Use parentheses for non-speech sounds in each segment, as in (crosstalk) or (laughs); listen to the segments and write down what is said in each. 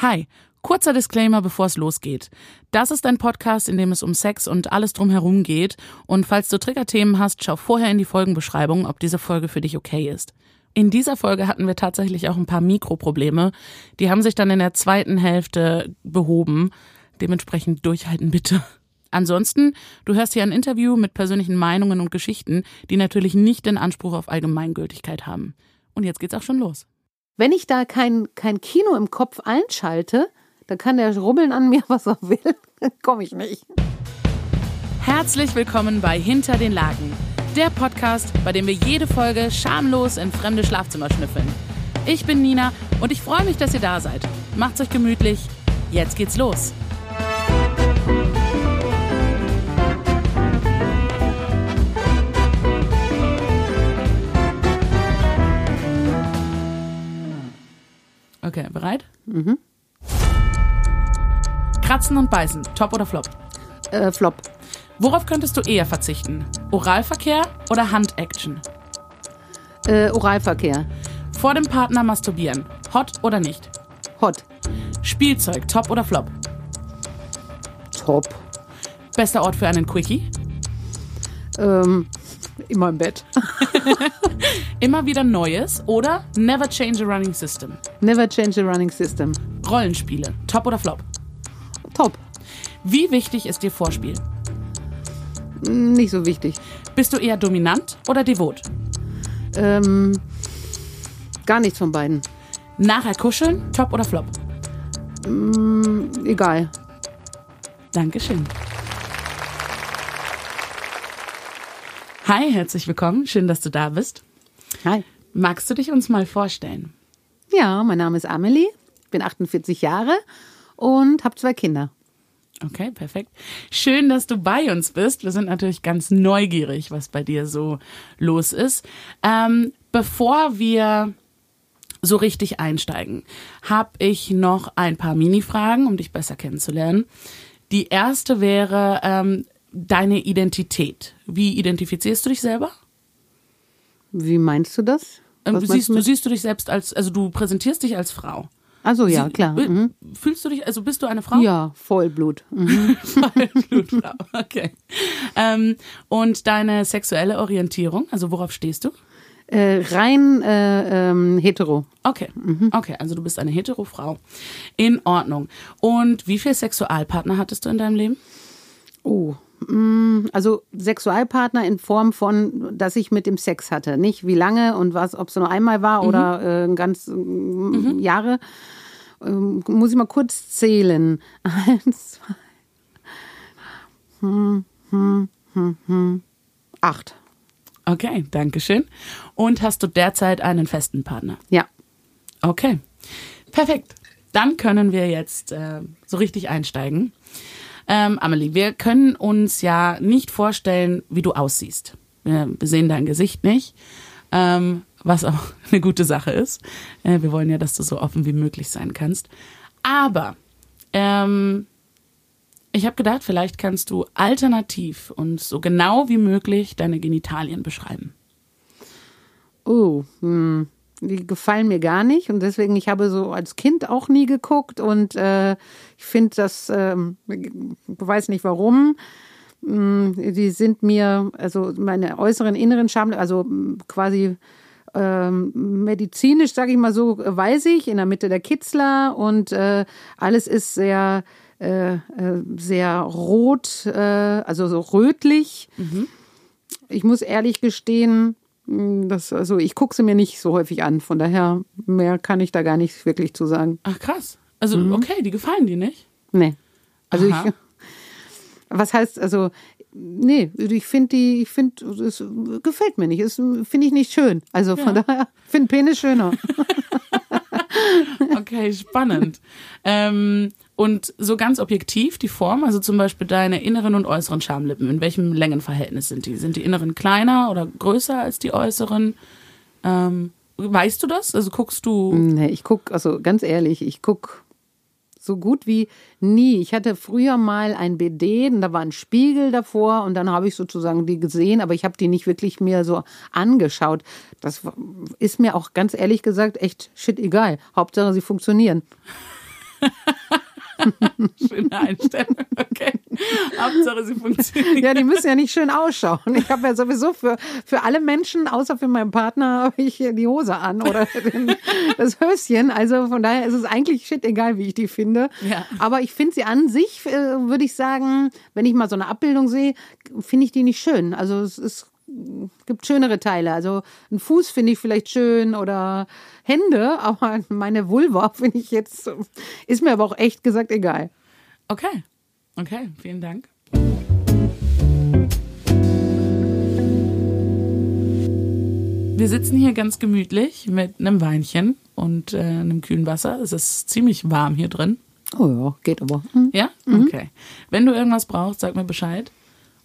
Hi, kurzer Disclaimer, bevor es losgeht. Das ist ein Podcast, in dem es um Sex und alles drumherum geht. Und falls du Triggerthemen hast, schau vorher in die Folgenbeschreibung, ob diese Folge für dich okay ist. In dieser Folge hatten wir tatsächlich auch ein paar Mikroprobleme. Die haben sich dann in der zweiten Hälfte behoben. Dementsprechend durchhalten bitte. Ansonsten, du hörst hier ein Interview mit persönlichen Meinungen und Geschichten, die natürlich nicht den Anspruch auf Allgemeingültigkeit haben. Und jetzt geht's auch schon los. Wenn ich da kein, kein Kino im Kopf einschalte, dann kann der rubbeln an mir, (laughs) was er will. Dann komme ich nicht. Herzlich willkommen bei Hinter den Lagen, der Podcast, bei dem wir jede Folge schamlos in fremde Schlafzimmer schnüffeln. Ich bin Nina und ich freue mich, dass ihr da seid. Macht's euch gemütlich. Jetzt geht's los. Okay, bereit? Mhm. Kratzen und beißen, top oder flop? Äh, Flop. Worauf könntest du eher verzichten? Oralverkehr oder Handaction? Äh, Oralverkehr. Vor dem Partner masturbieren, hot oder nicht? Hot. Spielzeug, top oder flop? Top. Bester Ort für einen Quickie? Ähm, immer im Bett. (laughs) Immer wieder Neues oder never change a running system? Never change a running system. Rollenspiele, top oder flop? Top. Wie wichtig ist dir Vorspiel? Nicht so wichtig. Bist du eher dominant oder devot? Ähm, gar nichts von beiden. Nachher kuscheln, top oder flop? Egal. Dankeschön. Hi, herzlich willkommen. Schön, dass du da bist. Hi. Magst du dich uns mal vorstellen? Ja, mein Name ist Amelie, bin 48 Jahre und habe zwei Kinder. Okay, perfekt. Schön, dass du bei uns bist. Wir sind natürlich ganz neugierig, was bei dir so los ist. Ähm, bevor wir so richtig einsteigen, habe ich noch ein paar Mini-Fragen, um dich besser kennenzulernen. Die erste wäre ähm, deine Identität. Wie identifizierst du dich selber? Wie meinst du das? Ähm, siehst, du du siehst du dich selbst als, also du präsentierst dich als Frau. Also ja, Sie- klar. Bi- Mhm. Fühlst du dich, also bist du eine Frau? Ja, Vollblut. (laughs) Mhm. Blutfrau. Okay. Ähm, und deine sexuelle Orientierung, also worauf stehst du? Äh, rein äh, ähm, hetero. Okay, okay, also du bist eine hetero Frau. In Ordnung. Und wie viele Sexualpartner hattest du in deinem Leben? Oh. Mm, Also Sexualpartner in Form von, dass ich mit dem Sex hatte. Nicht wie lange und was, ob es nur einmal war oder äh, ganz äh, Jahre. Ähm, muss ich mal kurz zählen. (laughs) Eins, zwei, hm, hm, hm, hm. acht. Okay, danke schön. Und hast du derzeit einen festen Partner? Ja. Okay, perfekt. Dann können wir jetzt äh, so richtig einsteigen. Ähm, Amelie, wir können uns ja nicht vorstellen, wie du aussiehst. Wir sehen dein Gesicht nicht, ähm, was auch (laughs) eine gute Sache ist. Äh, wir wollen ja, dass du so offen wie möglich sein kannst. Aber ähm, ich habe gedacht, vielleicht kannst du alternativ und so genau wie möglich deine Genitalien beschreiben. Oh, hm. Die gefallen mir gar nicht. Und deswegen, ich habe so als Kind auch nie geguckt. Und äh, ich finde das, ich weiß nicht warum, Hm, die sind mir, also meine äußeren, inneren Schamlippen, also quasi ähm, medizinisch, sage ich mal so, äh, weiß ich, in der Mitte der Kitzler. Und äh, alles ist sehr, äh, äh, sehr rot, äh, also so rötlich. Ich muss ehrlich gestehen, das, also ich gucke sie mir nicht so häufig an. Von daher mehr kann ich da gar nicht wirklich zu sagen. Ach krass. Also okay, die gefallen dir nicht? Nee. Also Aha. ich. (laughs) Was heißt, also, nee, ich finde die, ich finde, es gefällt mir nicht. Es finde ich nicht schön. Also von daher, ich finde Penis schöner. (laughs) (laughs) Okay, spannend. ähm, und so ganz objektiv die Form, also zum Beispiel deine inneren und äußeren Schamlippen, in welchem Längenverhältnis sind die? Sind die inneren kleiner oder größer als die äußeren? Ähm, weißt du das? Also guckst du. Nee, ich guck, also ganz ehrlich, ich guck so gut wie nie. Ich hatte früher mal ein BD und da war ein Spiegel davor und dann habe ich sozusagen die gesehen, aber ich habe die nicht wirklich mir so angeschaut. Das ist mir auch ganz ehrlich gesagt echt shit egal. Hauptsache sie funktionieren. (laughs) (laughs) Schöne Einstellung, okay. Hauptsache, sie funktioniert. Ja, die müssen ja nicht schön ausschauen. Ich habe ja sowieso für, für alle Menschen, außer für meinen Partner, habe ich die Hose an oder (laughs) den, das Höschen. Also von daher ist es eigentlich shit egal, wie ich die finde. Ja. Aber ich finde sie an sich, äh, würde ich sagen, wenn ich mal so eine Abbildung sehe, finde ich die nicht schön. Also es ist gibt schönere Teile. Also ein Fuß finde ich vielleicht schön oder Hände, (laughs) aber meine Vulva finde ich jetzt, ist mir aber auch echt gesagt egal. Okay, okay, vielen Dank. Wir sitzen hier ganz gemütlich mit einem Weinchen und äh, einem kühlen Wasser. Es ist ziemlich warm hier drin. Oh ja, geht aber. Hm. Ja? Okay. Wenn du irgendwas brauchst, sag mir Bescheid.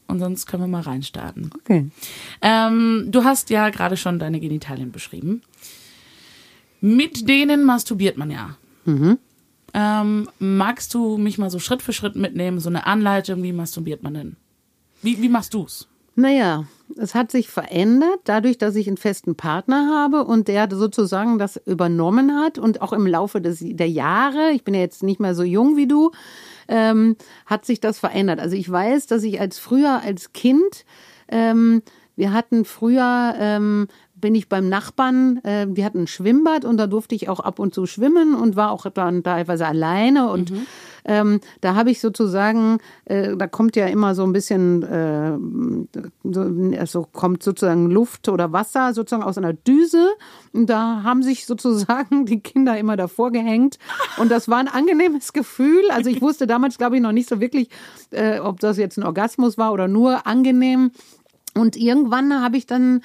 Und sonst können wir mal reinstarten. Okay. Ähm, du hast ja gerade schon deine Genitalien beschrieben. Mit denen masturbiert man ja. Ähm, magst du mich mal so Schritt für Schritt mitnehmen, so eine Anleitung, wie masturbiert man denn? Wie, wie machst du's? Naja, es hat sich verändert, dadurch, dass ich einen festen Partner habe und der sozusagen das übernommen hat und auch im Laufe des, der Jahre, ich bin ja jetzt nicht mehr so jung wie du, ähm, hat sich das verändert. Also ich weiß, dass ich als früher als Kind, ähm, wir hatten früher, ähm, bin ich beim Nachbarn, äh, die hatten ein Schwimmbad und da durfte ich auch ab und zu schwimmen und war auch dann teilweise alleine und ähm, da habe ich sozusagen, äh, da kommt ja immer so ein bisschen, äh, so, also kommt sozusagen Luft oder Wasser sozusagen aus einer Düse und da haben sich (laughs) sozusagen die Kinder immer davor gehängt und das war ein angenehmes Gefühl. Also ich wusste damals, glaube ich, noch nicht so wirklich, äh, ob das jetzt ein Orgasmus war oder nur angenehm. Und irgendwann habe ich dann,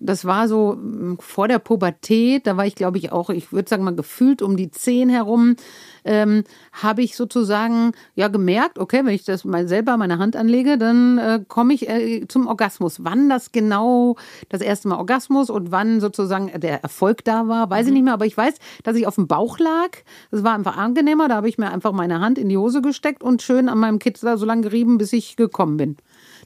das war so mm, vor der Pubertät, da war ich, glaube ich, auch, ich würde sagen mal gefühlt um die zehn herum, ähm, habe ich sozusagen ja gemerkt, okay, wenn ich das mal selber meine Hand anlege, dann äh, komme ich äh, zum Orgasmus. Wann das genau das erste Mal Orgasmus und wann sozusagen der Erfolg da war, weiß ich nicht mehr, aber ich weiß, dass ich auf dem Bauch lag. Das war einfach angenehmer, da habe ich mir einfach meine Hand in die Hose gesteckt und schön an meinem Kitzler so lange gerieben, bis ich gekommen bin.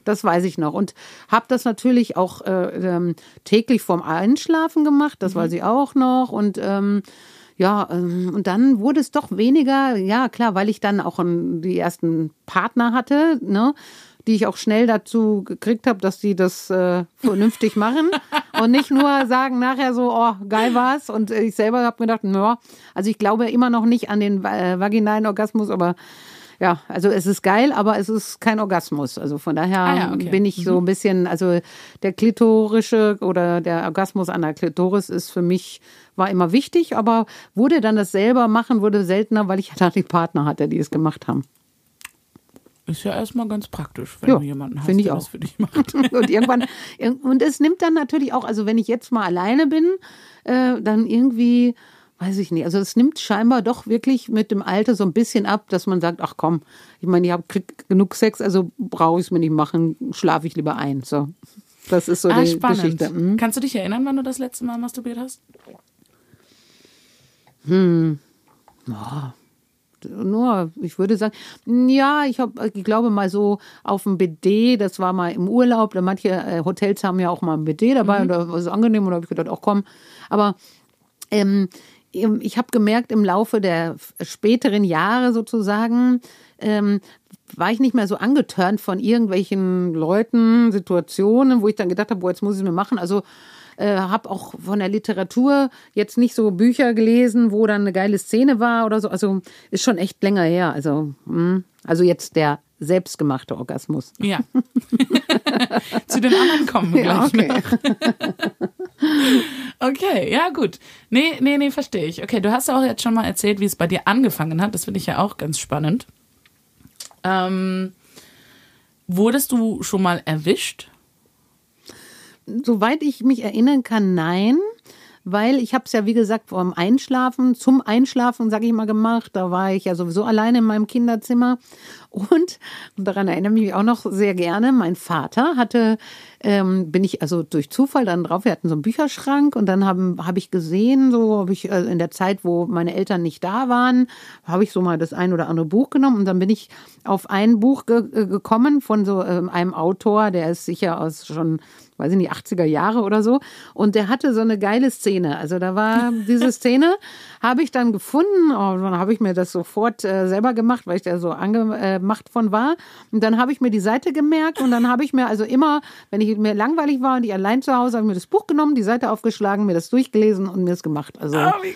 Das weiß ich noch. Und habe das natürlich auch äh, ähm, täglich vorm Einschlafen gemacht, das weiß ich auch noch. Und ähm, ja, ähm, und dann wurde es doch weniger, ja klar, weil ich dann auch ähm, die ersten Partner hatte, ne? die ich auch schnell dazu gekriegt habe, dass die das äh, vernünftig machen und nicht nur sagen nachher so, oh, geil war's. Und ich selber habe mir gedacht, ja, also ich glaube immer noch nicht an den äh, vaginalen Orgasmus, aber ja, also es ist geil, aber es ist kein Orgasmus. Also von daher Ah ja, okay. bin ich so ein bisschen, also der klitorische oder der Orgasmus an der Klitoris ist für mich, war immer wichtig, aber wurde dann das selber machen, wurde seltener, weil ich ja da die Partner hatte, die es gemacht haben. Ist ja erstmal ganz praktisch, wenn Ja, du jemanden hast, der auch. das für dich macht. (laughs) (laughs) und irgendwann, und es nimmt dann natürlich auch, also wenn ich jetzt mal alleine bin, äh, dann irgendwie, weiß ich nicht, also es nimmt scheinbar doch wirklich mit dem Alter so ein bisschen ab, dass man sagt, ach komm, ich meine, ich habe genug Sex, also brauche ich es mir nicht machen, schlafe ich lieber ein. So. Das ist so ah, die spannend. Geschichte. Mhm. Kannst du dich erinnern, wann du das letzte Mal masturbiert hast? Nur, ich würde sagen, ja, ich habe, ich glaube mal so auf dem BD, das war mal im Urlaub, da manche äh, Hotels haben ja auch mal ein BD dabei und da war es angenehm und da habe ich gedacht, auch komm. Aber ähm, ich habe gemerkt, im Laufe der späteren Jahre sozusagen, ähm, war ich nicht mehr so angetörnt von irgendwelchen Leuten, Situationen, wo ich dann gedacht habe, boah, jetzt muss ich es mir machen. Also äh, habe auch von der Literatur jetzt nicht so Bücher gelesen, wo dann eine geile Szene war oder so. Also ist schon echt länger her. Also, mh. also jetzt der selbstgemachte Orgasmus. Ja. (laughs) Zu den anderen kommen wir Ja, gleich okay. (laughs) Okay, ja gut. Nee, nee, nee, verstehe ich. Okay, du hast auch jetzt schon mal erzählt, wie es bei dir angefangen hat. Das finde ich ja auch ganz spannend. Ähm, wurdest du schon mal erwischt? Soweit ich mich erinnern kann, nein. Weil ich habe es ja, wie gesagt, vorm Einschlafen, zum Einschlafen, sage ich mal, gemacht. Da war ich ja sowieso alleine in meinem Kinderzimmer. Und, und daran erinnere ich mich auch noch sehr gerne, mein Vater hatte, ähm, bin ich also durch Zufall dann drauf, wir hatten so einen Bücherschrank und dann habe ich gesehen, so habe ich äh, in der Zeit, wo meine Eltern nicht da waren, habe ich so mal das ein oder andere Buch genommen und dann bin ich auf ein Buch ge äh, gekommen von so ähm, einem Autor, der ist sicher aus schon weiß ich nicht, 80er Jahre oder so. Und der hatte so eine geile Szene. Also da war (laughs) diese Szene, habe ich dann gefunden. Oh, dann habe ich mir das sofort äh, selber gemacht, weil ich da so angemacht von war. Und dann habe ich mir die Seite gemerkt und dann habe ich mir also immer, wenn ich mir langweilig war und ich allein zu Hause, habe ich mir das Buch genommen, die Seite aufgeschlagen, mir das durchgelesen und mir das gemacht. Also oh, wie,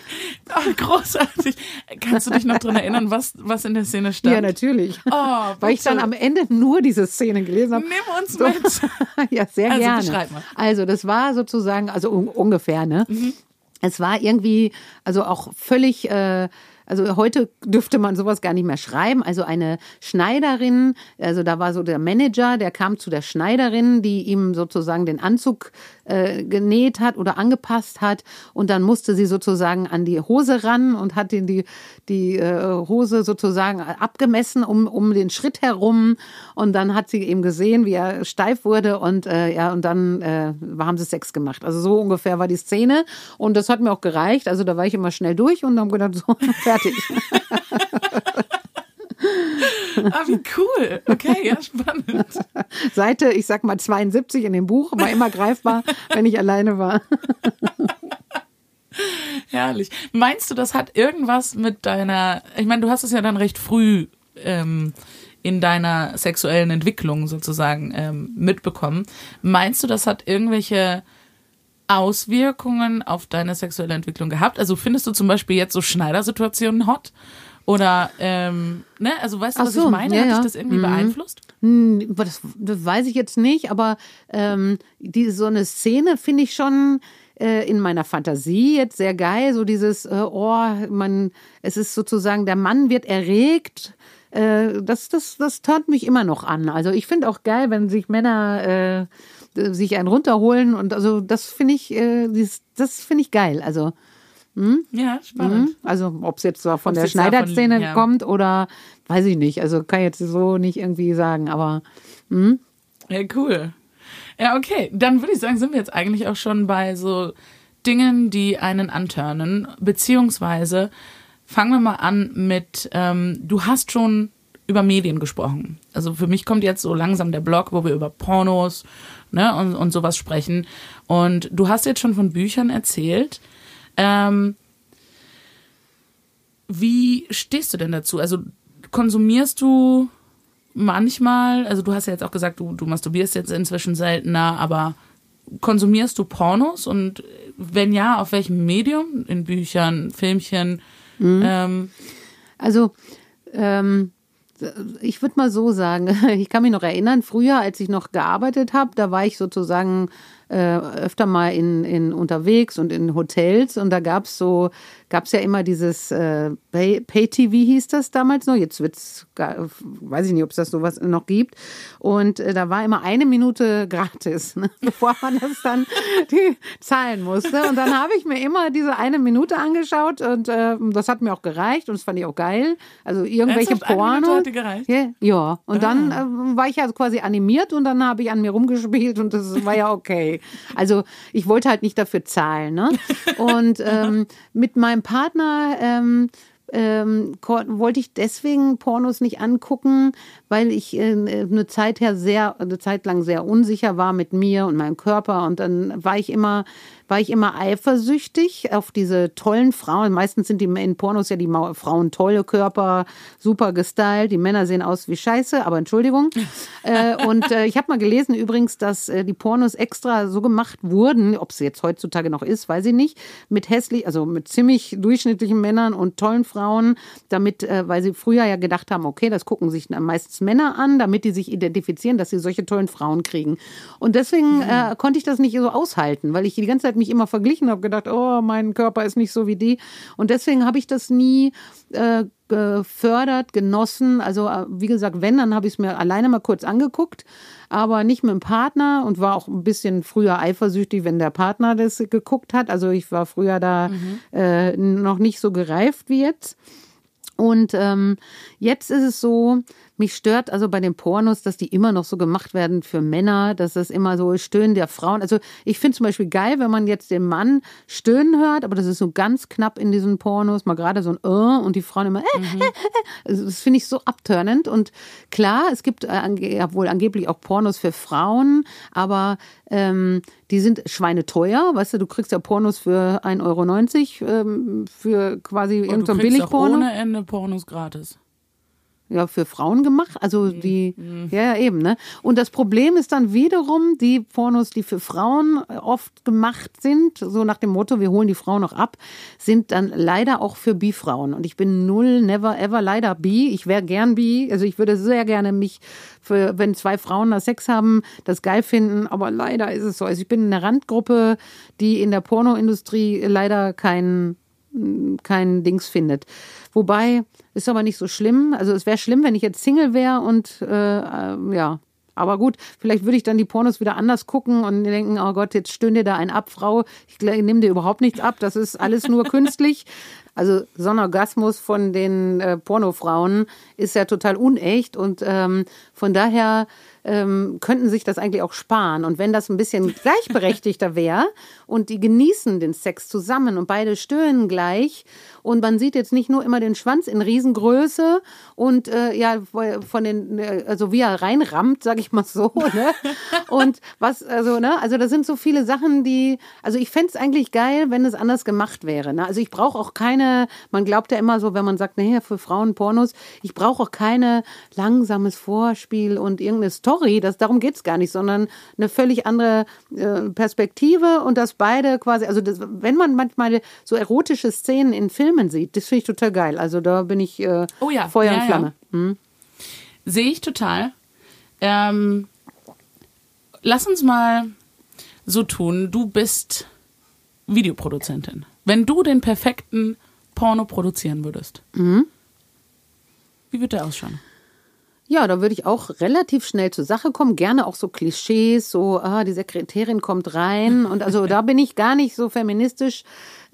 oh, großartig. Kannst du dich noch dran erinnern, was, was in der Szene stand? Ja, natürlich. Oh, weil ich dann am Ende nur diese Szene gelesen habe. Nimm uns mit. (laughs) ja, sehr Also, gerne. Beschreib mal. Also das war sozusagen, also un ungefähr, ne? Mhm. Es war irgendwie, also auch völlig, äh, also heute dürfte man sowas gar nicht mehr schreiben. Also eine Schneiderin, also da war so der Manager, der kam zu der Schneiderin, die ihm sozusagen den Anzug äh, genäht hat oder angepasst hat. Und dann musste sie sozusagen an die Hose ran und hat ihn die, die äh, Hose sozusagen abgemessen um, um den Schritt herum. Und dann hat sie eben gesehen, wie er steif wurde und äh, ja, und dann äh, haben sie Sex gemacht. Also so ungefähr war die Szene. Und das hat mir auch gereicht. Also da war ich immer schnell durch und habe gedacht, so, (laughs) fertig. Ah, wie cool. Okay, ja, spannend. Seite, ich sag mal 72 in dem Buch, war immer greifbar, wenn ich alleine war. Herrlich. Meinst du, das hat irgendwas mit deiner, ich meine, du hast es ja dann recht früh ähm, in deiner sexuellen Entwicklung sozusagen ähm, mitbekommen. Meinst du, das hat irgendwelche Auswirkungen auf deine sexuelle Entwicklung gehabt? Also findest du zum Beispiel jetzt so Schneidersituationen hot? Oder, ähm, ne, also weißt du, was so, ich meine? ja, Hat dich das irgendwie Mhm. beeinflusst? Das, das weiß ich jetzt nicht, aber ähm, die, so eine Szene finde ich schon äh, in meiner Fantasie jetzt sehr geil. So dieses, äh, oh, man, es ist sozusagen, der Mann wird erregt. Äh, das, das, das tönt mich immer noch an. Also ich finde auch geil, wenn sich Männer äh, sich einen runterholen und also das finde ich, äh, das finde ich geil. Also Ja, spannend. Mhm. Also ob es jetzt von Ob's der Schneiderszene ja. kommt oder weiß ich nicht. Also kann ich jetzt so nicht irgendwie sagen, aber Ja, cool. Ja, okay. Dann würde ich sagen, sind wir jetzt eigentlich auch schon bei so Dingen, die einen antörnen. Beziehungsweise fangen wir mal an mit, ähm, du hast schon über Medien gesprochen. Also für mich kommt jetzt so langsam der Blog, wo wir über Pornos ne, und, und sowas sprechen. Und du hast jetzt schon von Büchern erzählt. Ähm, wie stehst du denn dazu? Also konsumierst du manchmal, also du hast ja jetzt auch gesagt, du, du masturbierst jetzt inzwischen seltener, aber konsumierst du Pornos und wenn ja, auf welchem Medium? In Büchern, Filmchen? Ähm, Also, ähm, ich würde mal so sagen, (laughs) ich kann mich noch erinnern, früher, als ich noch gearbeitet habe, da war ich sozusagen äh, öfter mal in, in unterwegs und in Hotels und da gab's so, gab's ja immer dieses äh, Pay- Pay-TV hieß das damals noch, jetzt wird's, weiß ich nicht, ob es das sowas noch gibt und äh, da war immer eine Minute (laughs) gratis, ne? bevor man das dann (laughs) die zahlen musste und dann habe ich mir immer diese eine Minute angeschaut und äh, das hat mir auch gereicht und das fand ich auch geil, also irgendwelche Ernsthaft? Pornos. gereicht? Ja, und dann Ah. äh, war ich ja quasi animiert und dann habe ich an mir rumgespielt und das war ja okay. Also ich wollte halt nicht dafür zahlen. Ne? (laughs) Und ähm, mit meinem Partner ähm, ähm, wollte ich deswegen Pornos nicht angucken, weil ich äh, eine Zeit her sehr, eine Zeit lang sehr unsicher war mit mir und meinem Körper. Und dann war ich immer war ich immer eifersüchtig auf diese tollen Frauen. Meistens sind die in Pornos ja die Frauen tolle Körper, super gestylt. Die Männer sehen aus wie Scheiße, aber Entschuldigung. (laughs) äh, und äh, ich habe mal gelesen übrigens, dass äh, die Pornos extra so gemacht wurden, ob es jetzt heutzutage noch ist, weiß ich nicht, mit hässlich, also mit ziemlich durchschnittlichen Männern und tollen Frauen, damit, weil sie früher ja gedacht haben, okay, das gucken sich meistens Männer an, damit die sich identifizieren, dass sie solche tollen Frauen kriegen. Und deswegen äh, konnte ich das nicht so aushalten, weil ich die ganze Zeit mich immer verglichen habe, gedacht, oh, mein Körper ist nicht so wie die. Und deswegen habe ich das nie äh, gefördert, genossen. Also äh, wie gesagt, wenn, dann habe ich es mir alleine mal kurz angeguckt, aber nicht mit dem Partner und war auch ein bisschen früher eifersüchtig, wenn der Partner das geguckt hat. Also ich war früher da äh, noch nicht so gereift wie jetzt. Und ähm, jetzt ist es so, mich stört also bei den Pornos, dass die immer noch so gemacht werden für Männer, dass das immer so Stöhnen der Frauen. Also ich finde zum Beispiel geil, wenn man jetzt den Mann stöhnen hört, aber das ist so ganz knapp in diesen Pornos, mal gerade so ein äh und die Frauen immer äh, mhm. äh, äh. Also das finde ich so abturnend. Und klar, es gibt äh, ja, wohl angeblich auch Pornos für Frauen, aber ähm, die sind schweineteuer. Weißt du, du kriegst ja Pornos für 1,90 Euro ähm, für quasi irgendein Billigporno. ohne Ende Pornos gratis ja, für Frauen gemacht. Also mhm. die, mhm. ja, ja, eben, ne? Und das Problem ist dann wiederum, die Pornos, die für Frauen oft gemacht sind, so nach dem Motto, wir holen die Frauen noch ab, sind dann leider auch für Bi-Frauen. Und ich bin null, never, ever leider Bi. Ich wäre gern Bi. Also ich würde sehr gerne mich für, wenn zwei Frauen da Sex haben, das geil finden. Aber leider ist es so. Also ich bin in einer Randgruppe, die in der Pornoindustrie leider kein, kein Dings findet. Wobei, ist aber nicht so schlimm. Also es wäre schlimm, wenn ich jetzt Single wäre und äh, äh, ja. Aber gut, vielleicht würde ich dann die Pornos wieder anders gucken und denken, oh Gott, jetzt stöhnt dir da ein ab, Frau. Ich nehme dir überhaupt nichts ab. Das ist alles nur (laughs) künstlich. Also so ein Orgasmus von den äh, Pornofrauen ist ja total unecht und ähm, von daher ähm, könnten sich das eigentlich auch sparen. Und wenn das ein bisschen (laughs) gleichberechtigter wäre und die genießen den Sex zusammen und beide stöhnen gleich und man sieht jetzt nicht nur immer den Schwanz in Riesengröße und äh, ja von den äh, also wie er reinrammt, sag ich mal so, (laughs) ne? Und was also ne, also das sind so viele Sachen, die also ich fände es eigentlich geil, wenn es anders gemacht wäre, ne? Also ich brauche auch keine, man glaubt ja immer so, wenn man sagt, naja, für Frauen Pornos, ich brauche auch keine langsames Vorspiel und irgendeine Story, das darum geht's gar nicht, sondern eine völlig andere äh, Perspektive und dass beide quasi, also das, wenn man manchmal so erotische Szenen in Filmen Filmen sieht. Das finde ich total geil. Also da bin ich äh, oh ja. Feuer ja, und Flamme. Ja. Hm? Sehe ich total. Ähm, lass uns mal so tun. Du bist Videoproduzentin. Wenn du den perfekten Porno produzieren würdest, mhm. wie würde der ausschauen? Ja, da würde ich auch relativ schnell zur Sache kommen. Gerne auch so Klischees, so, ah, die Sekretärin kommt rein. Und also (laughs) da bin ich gar nicht so feministisch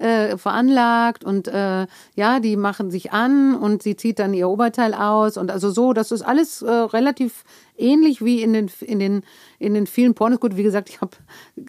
äh, veranlagt. Und äh, ja, die machen sich an und sie zieht dann ihr Oberteil aus. Und also so, das ist alles äh, relativ ähnlich wie in den, in den, in den vielen Pornos. Gut, wie gesagt, ich habe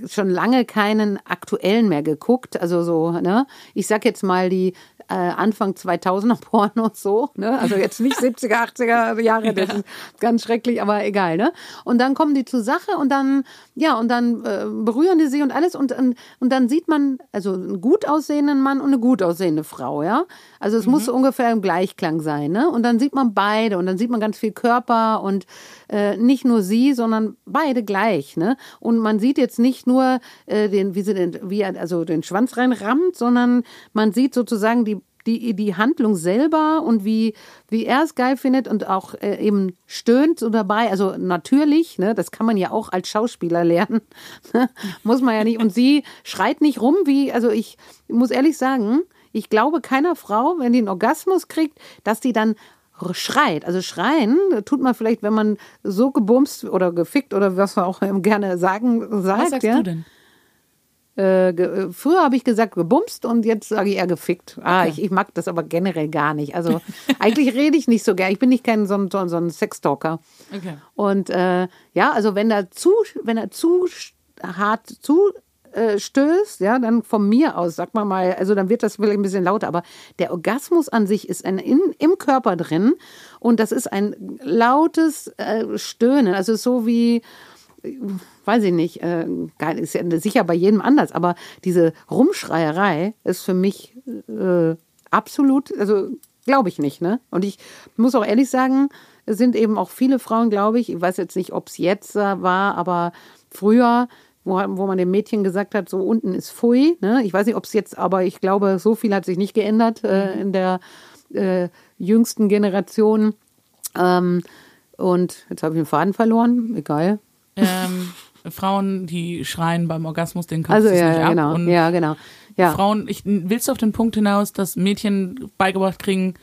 schon lange keinen aktuellen mehr geguckt. Also so, ne? Ich sag jetzt mal die äh, Anfang 2000er Pornos so, ne? Also jetzt nicht 70er, 80er Jahre, das ist ganz schrecklich, aber egal, ne? Und dann kommen die zur Sache und dann, ja, und dann äh, berühren die sich und alles und, und, und dann sieht man, also gut aussehenden Mann und eine gut aussehende Frau, ja? Also es mhm. muss ungefähr im Gleichklang sein, ne? Und dann sieht man beide und dann sieht man ganz viel Körper und äh, nicht nur sie, sondern beide gleich, ne? Und man sieht jetzt nicht nur äh, den, wie sie den, wie also den Schwanz reinrammt, sondern man sieht sozusagen die die, die Handlung selber und wie, wie er es geil findet und auch äh, eben stöhnt so dabei. Also natürlich, ne, das kann man ja auch als Schauspieler lernen. (laughs) muss man ja nicht. Und sie schreit nicht rum, wie, also ich muss ehrlich sagen, ich glaube keiner Frau, wenn die einen Orgasmus kriegt, dass die dann schreit. Also schreien tut man vielleicht, wenn man so gebumst oder gefickt oder was man auch gerne sagen sagt. Was sagst ja? du denn? Äh, früher habe ich gesagt gebumst und jetzt sage ich eher gefickt. Ah, okay. ich, ich mag das aber generell gar nicht. Also (laughs) eigentlich rede ich nicht so gern. Ich bin nicht kein so ein, so ein Sextalker. Okay. Und äh, ja, also wenn er zu, wenn er zu hart zu äh, stößt, ja, dann von mir aus, sag mal mal, also dann wird das vielleicht ein bisschen lauter, aber der Orgasmus an sich ist ein in, im Körper drin und das ist ein lautes äh, Stöhnen, also so wie weiß ich nicht, äh, ist ja sicher bei jedem anders, aber diese Rumschreierei ist für mich äh, absolut, also glaube ich nicht, ne? Und ich muss auch ehrlich sagen, es sind eben auch viele Frauen, glaube ich, ich weiß jetzt nicht, ob es jetzt war, aber früher, wo, wo man dem Mädchen gesagt hat, so unten ist Pfui, ne? Ich weiß nicht, ob es jetzt, aber ich glaube, so viel hat sich nicht geändert äh, in der äh, jüngsten Generation. Ähm, und jetzt habe ich den Faden verloren, egal. Ähm, Frauen, die schreien beim Orgasmus, den kannst also, du ja, nicht ja, ab. Genau. Und ja, genau. Ja. Frauen, ich, willst du auf den Punkt hinaus, dass Mädchen beigebracht kriegen,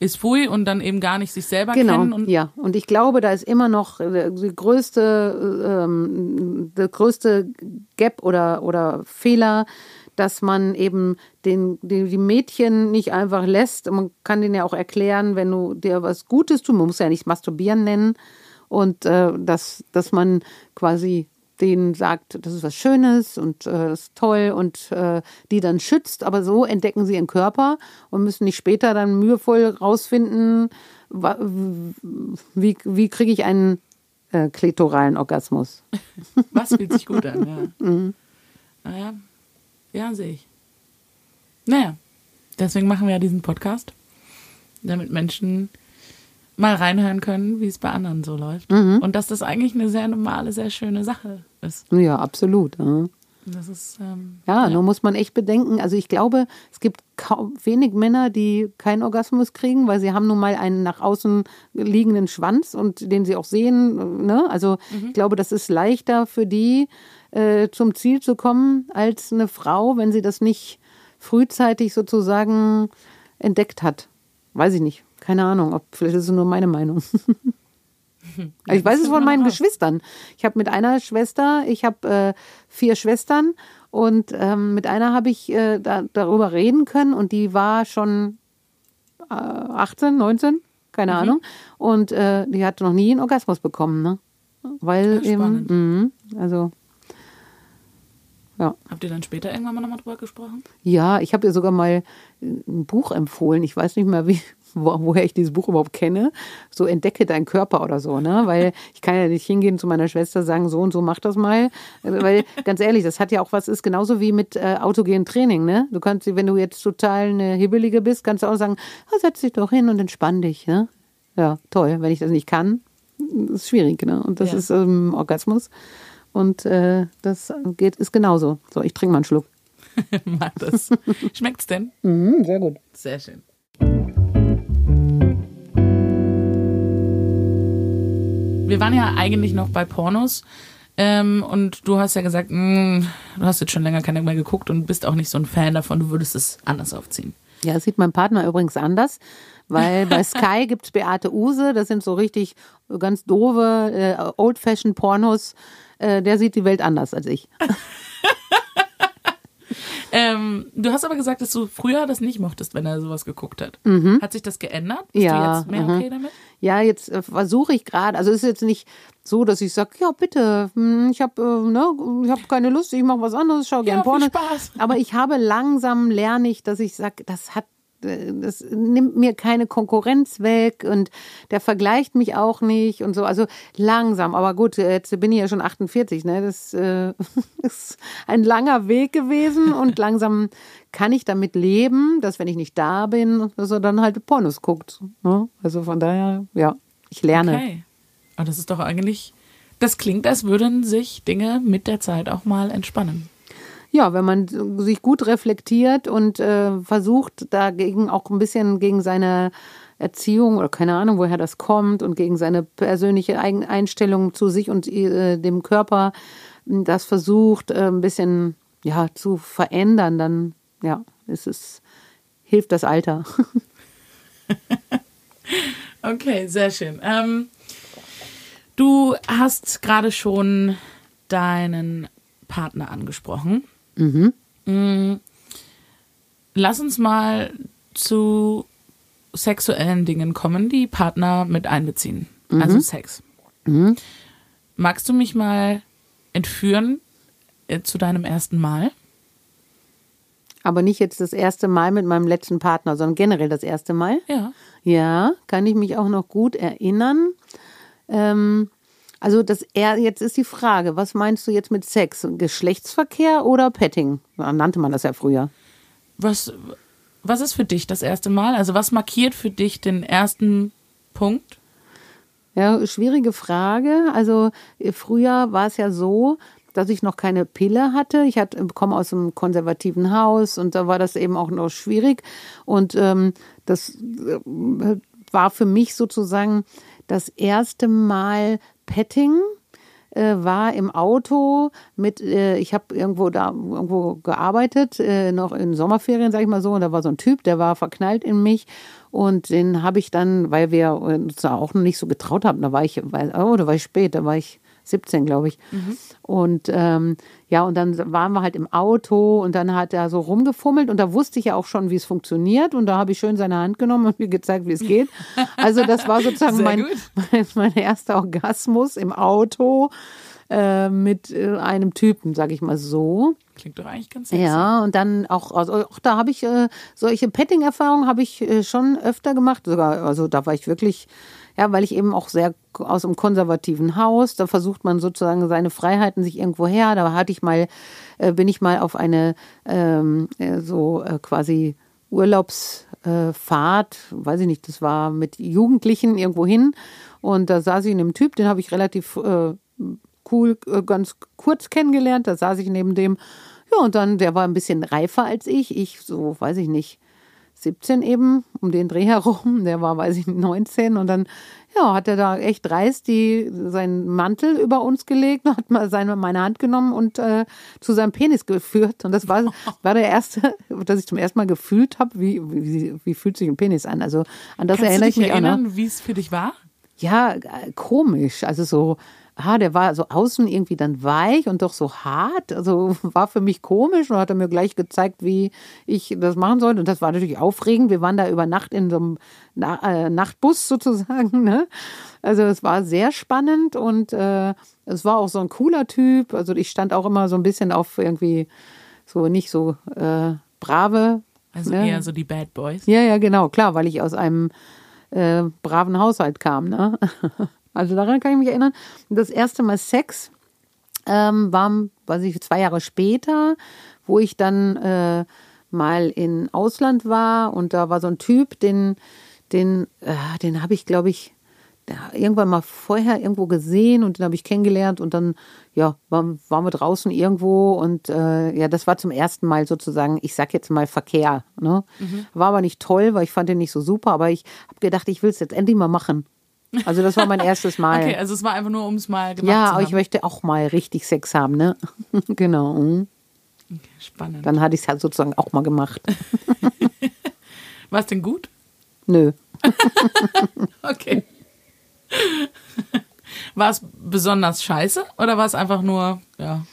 ist Pfui und dann eben gar nicht sich selber genau, kennen. Und ja, und ich glaube, da ist immer noch äh, die größte, ähm, der größte Gap oder, oder Fehler, dass man eben den, die, die Mädchen nicht einfach lässt. Man kann denen ja auch erklären, wenn du dir was Gutes tust, man muss ja nicht masturbieren nennen. Und äh, dass, dass man quasi denen sagt, das ist was Schönes und äh, das ist toll und äh, die dann schützt, aber so entdecken sie ihren Körper und müssen nicht später dann mühevoll rausfinden, wie, wie kriege ich einen äh, klitoralen Orgasmus. (laughs) Was fühlt sich gut an, ja. (laughs) Mhm. Naja, ja, sehe ich. Naja, deswegen machen wir ja diesen Podcast, damit Menschen mal reinhören können, wie es bei anderen so läuft. Mhm. Und dass das eigentlich eine sehr normale, sehr schöne Sache ist. Ja, absolut. Ja. Das ist, ähm, ja, ja, nur muss man echt bedenken. Also ich glaube, es gibt kaum, wenig Männer, die keinen Orgasmus kriegen, weil sie haben nun mal einen nach außen liegenden Schwanz und den sie auch sehen. Ne? Also mhm. ich glaube, das ist leichter für die, äh, zum Ziel zu kommen, als eine Frau, wenn sie das nicht frühzeitig sozusagen entdeckt hat. Weiß ich nicht. Keine Ahnung. Ob, vielleicht ist es nur meine Meinung. Ja, (laughs) (laughs) ich weiß es von meinen auch. Geschwistern. Ich habe mit einer Schwester, ich habe äh, vier Schwestern und ähm, mit einer habe ich äh, da, darüber reden können und die war schon äh, 18, 19, keine mhm. Ahnung. Und äh, die hat noch nie einen Orgasmus bekommen, ne? Weil ja, eben, mh, also ja. Habt ihr dann später irgendwann mal nochmal drüber gesprochen? Ja, ich habe ihr sogar mal ein Buch empfohlen. Ich weiß nicht mehr, wie, wo, woher ich dieses Buch überhaupt kenne. So entdecke deinen Körper oder so, ne? Weil ich kann ja nicht hingehen zu meiner Schwester sagen, so und so mach das mal. Weil ganz ehrlich, das hat ja auch was, ist genauso wie mit äh, autogenen Training, ne? Du kannst, wenn du jetzt total eine Hibbelige bist, kannst du auch sagen, oh, setz dich doch hin und entspann dich, ne? Ja, toll. Wenn ich das nicht kann, ist schwierig, ne? Und das ja. ist ähm, Orgasmus. Und äh, das geht, ist genauso. So, ich trinke mal einen Schluck. (laughs) Mach das. (laughs) Schmeckt's denn? Mhm, sehr gut. Sehr schön. Wir waren ja eigentlich noch bei Pornos. Ähm, und du hast ja gesagt, mh, mm, du hast jetzt schon länger keine mehr geguckt und bist auch nicht so ein Fan davon, du würdest es anders aufziehen. Ja, das sieht mein Partner übrigens anders, weil bei (laughs) Sky gibt es Beate Use, das sind so richtig ganz doofe, äh, old-fashioned Pornos äh, der sieht die Welt anders als ich. (laughs) ähm, du hast aber gesagt, dass du früher das nicht mochtest, wenn er sowas geguckt hat. Mhm. Hat sich das geändert? Bist ja, du jetzt mehr mhm. okay damit? Ja, jetzt äh, versuche ich gerade. Also es ist jetzt nicht so, dass ich sage, ja bitte, hm, ich habe äh, ne, ich keine Lust, ich mache was anderes, schau gern ja, Porno. Spaß. Aber ich habe langsam lerne ich, dass ich sage, das hat das nimmt mir keine Konkurrenz weg und der vergleicht mich auch nicht und so. Also langsam, aber gut, jetzt bin ich ja schon 48, ne? Das äh, (laughs) ist ein langer Weg gewesen und (laughs) langsam kann ich damit leben, dass wenn ich nicht da bin, dass er dann halt Pornos guckt. Ne? Also von daher, ja, ich lerne. Okay. Aber das ist doch eigentlich, das klingt, als würden sich Dinge mit der Zeit auch mal entspannen ja, wenn man sich gut reflektiert und äh, versucht, dagegen auch ein bisschen gegen seine Erziehung oder keine Ahnung, woher das kommt und gegen seine persönliche Einstellung zu sich und äh, dem Körper das versucht, äh, ein bisschen ja, zu verändern, dann ja, ist es, hilft das Alter. (laughs) okay, sehr schön. Ähm, du hast gerade schon deinen Partner angesprochen. Mhm. Mm, lass uns mal zu sexuellen Dingen kommen, die Partner mit einbeziehen. Mhm. Also Sex. Mhm. Magst du mich mal entführen äh, zu deinem ersten Mal? Aber nicht jetzt das erste Mal mit meinem letzten Partner, sondern generell das erste Mal. Ja. Ja, kann ich mich auch noch gut erinnern. Ähm, also das er jetzt ist die Frage, was meinst du jetzt mit Sex? Geschlechtsverkehr oder Petting? Nannte man das ja früher. Was was ist für dich das erste Mal? Also was markiert für dich den ersten Punkt? Ja, schwierige Frage. Also früher war es ja so, dass ich noch keine Pille hatte. Ich hatte, komme aus einem konservativen Haus und da war das eben auch noch schwierig. Und ähm, das äh, war für mich sozusagen das erste Mal Petting äh, war im Auto mit, äh, ich habe irgendwo da irgendwo gearbeitet, äh, noch in Sommerferien, sag ich mal so, und da war so ein Typ, der war verknallt in mich. Und den habe ich dann, weil wir uns auch noch nicht so getraut haben, da war ich, oh, da war ich spät, da war ich 17, glaube ich. Und ähm, ja, und dann waren wir halt im Auto und dann hat er so rumgefummelt und da wusste ich ja auch schon, wie es funktioniert. Und da habe ich schön seine Hand genommen und (laughs) mir gezeigt, wie es geht. Also das war sozusagen mein, (laughs) mein, mein erster Orgasmus im Auto äh, mit äh, einem Typen, sage ich mal so. Klingt doch eigentlich ganz sexy. Ja, und dann auch, also auch da habe ich äh, solche Petting-Erfahrungen habe ich äh, schon öfter gemacht. Sogar, also da war ich wirklich, ja, weil ich eben auch sehr aus einem konservativen Haus, da versucht man sozusagen seine Freiheiten sich irgendwo her. Da hatte ich mal, äh, bin ich mal auf eine ähm, äh, so äh, quasi Urlaubsfahrt, weiß ich nicht, das war mit Jugendlichen irgendwo hin. Und da saß ich in einem Typ, den habe ich relativ äh, cool, ganz kurz kennengelernt. Da saß ich neben dem. Ja, und dann, der war ein bisschen reifer als ich. Ich, so, weiß ich nicht, 17 eben, um den Dreh herum. Der war, weiß ich nicht, 19. Und dann, ja, hat er da echt dreist die, seinen Mantel über uns gelegt, (laughs) hat mal seine, meine Hand genommen und äh, zu seinem Penis geführt. Und das war, (laughs) war der erste, dass ich zum ersten Mal gefühlt habe, wie, wie, wie fühlt sich ein Penis an. Also an das Kannst erinnere du ich dich mich auch noch. erinnern, wie es für dich war? Ja, äh, komisch. Also so, ah, der war so außen irgendwie dann weich und doch so hart. Also (laughs) war für mich komisch und hat er mir gleich gezeigt, wie ich das machen sollte. Und das war natürlich aufregend. Wir waren da über Nacht in so einem Na äh, Nachtbus (laughs) sozusagen. Ne? Also es war sehr spannend und äh, es war auch so ein cooler Typ. Also ich stand auch immer so ein bisschen auf irgendwie so nicht so äh, brave. Also ne? eher so die Bad Boys. Ja, ja, genau, klar, weil ich aus einem äh, braven Haushalt kam. Ne? (laughs) Also daran kann ich mich erinnern. Das erste Mal Sex ähm, war, weiß ich, zwei Jahre später, wo ich dann äh, mal in Ausland war und da war so ein Typ, den, den, äh, den habe ich, glaube ich, irgendwann mal vorher irgendwo gesehen und den habe ich kennengelernt und dann ja waren, waren wir draußen irgendwo und äh, ja das war zum ersten Mal sozusagen ich sag jetzt mal Verkehr ne? War aber nicht toll weil ich fand den nicht so super aber ich habe gedacht ich will es jetzt endlich mal machen also das war mein erstes Mal Okay, also es war einfach nur, um es mal gemacht ja zu aber haben. ich möchte auch mal richtig Sex haben ne (laughs) genau mhm. Spannend. dann hatte ich es halt sozusagen auch mal gemacht (laughs) War es denn gut? nö (laughs) Okay. War es besonders scheiße oder war es einfach nur, ja.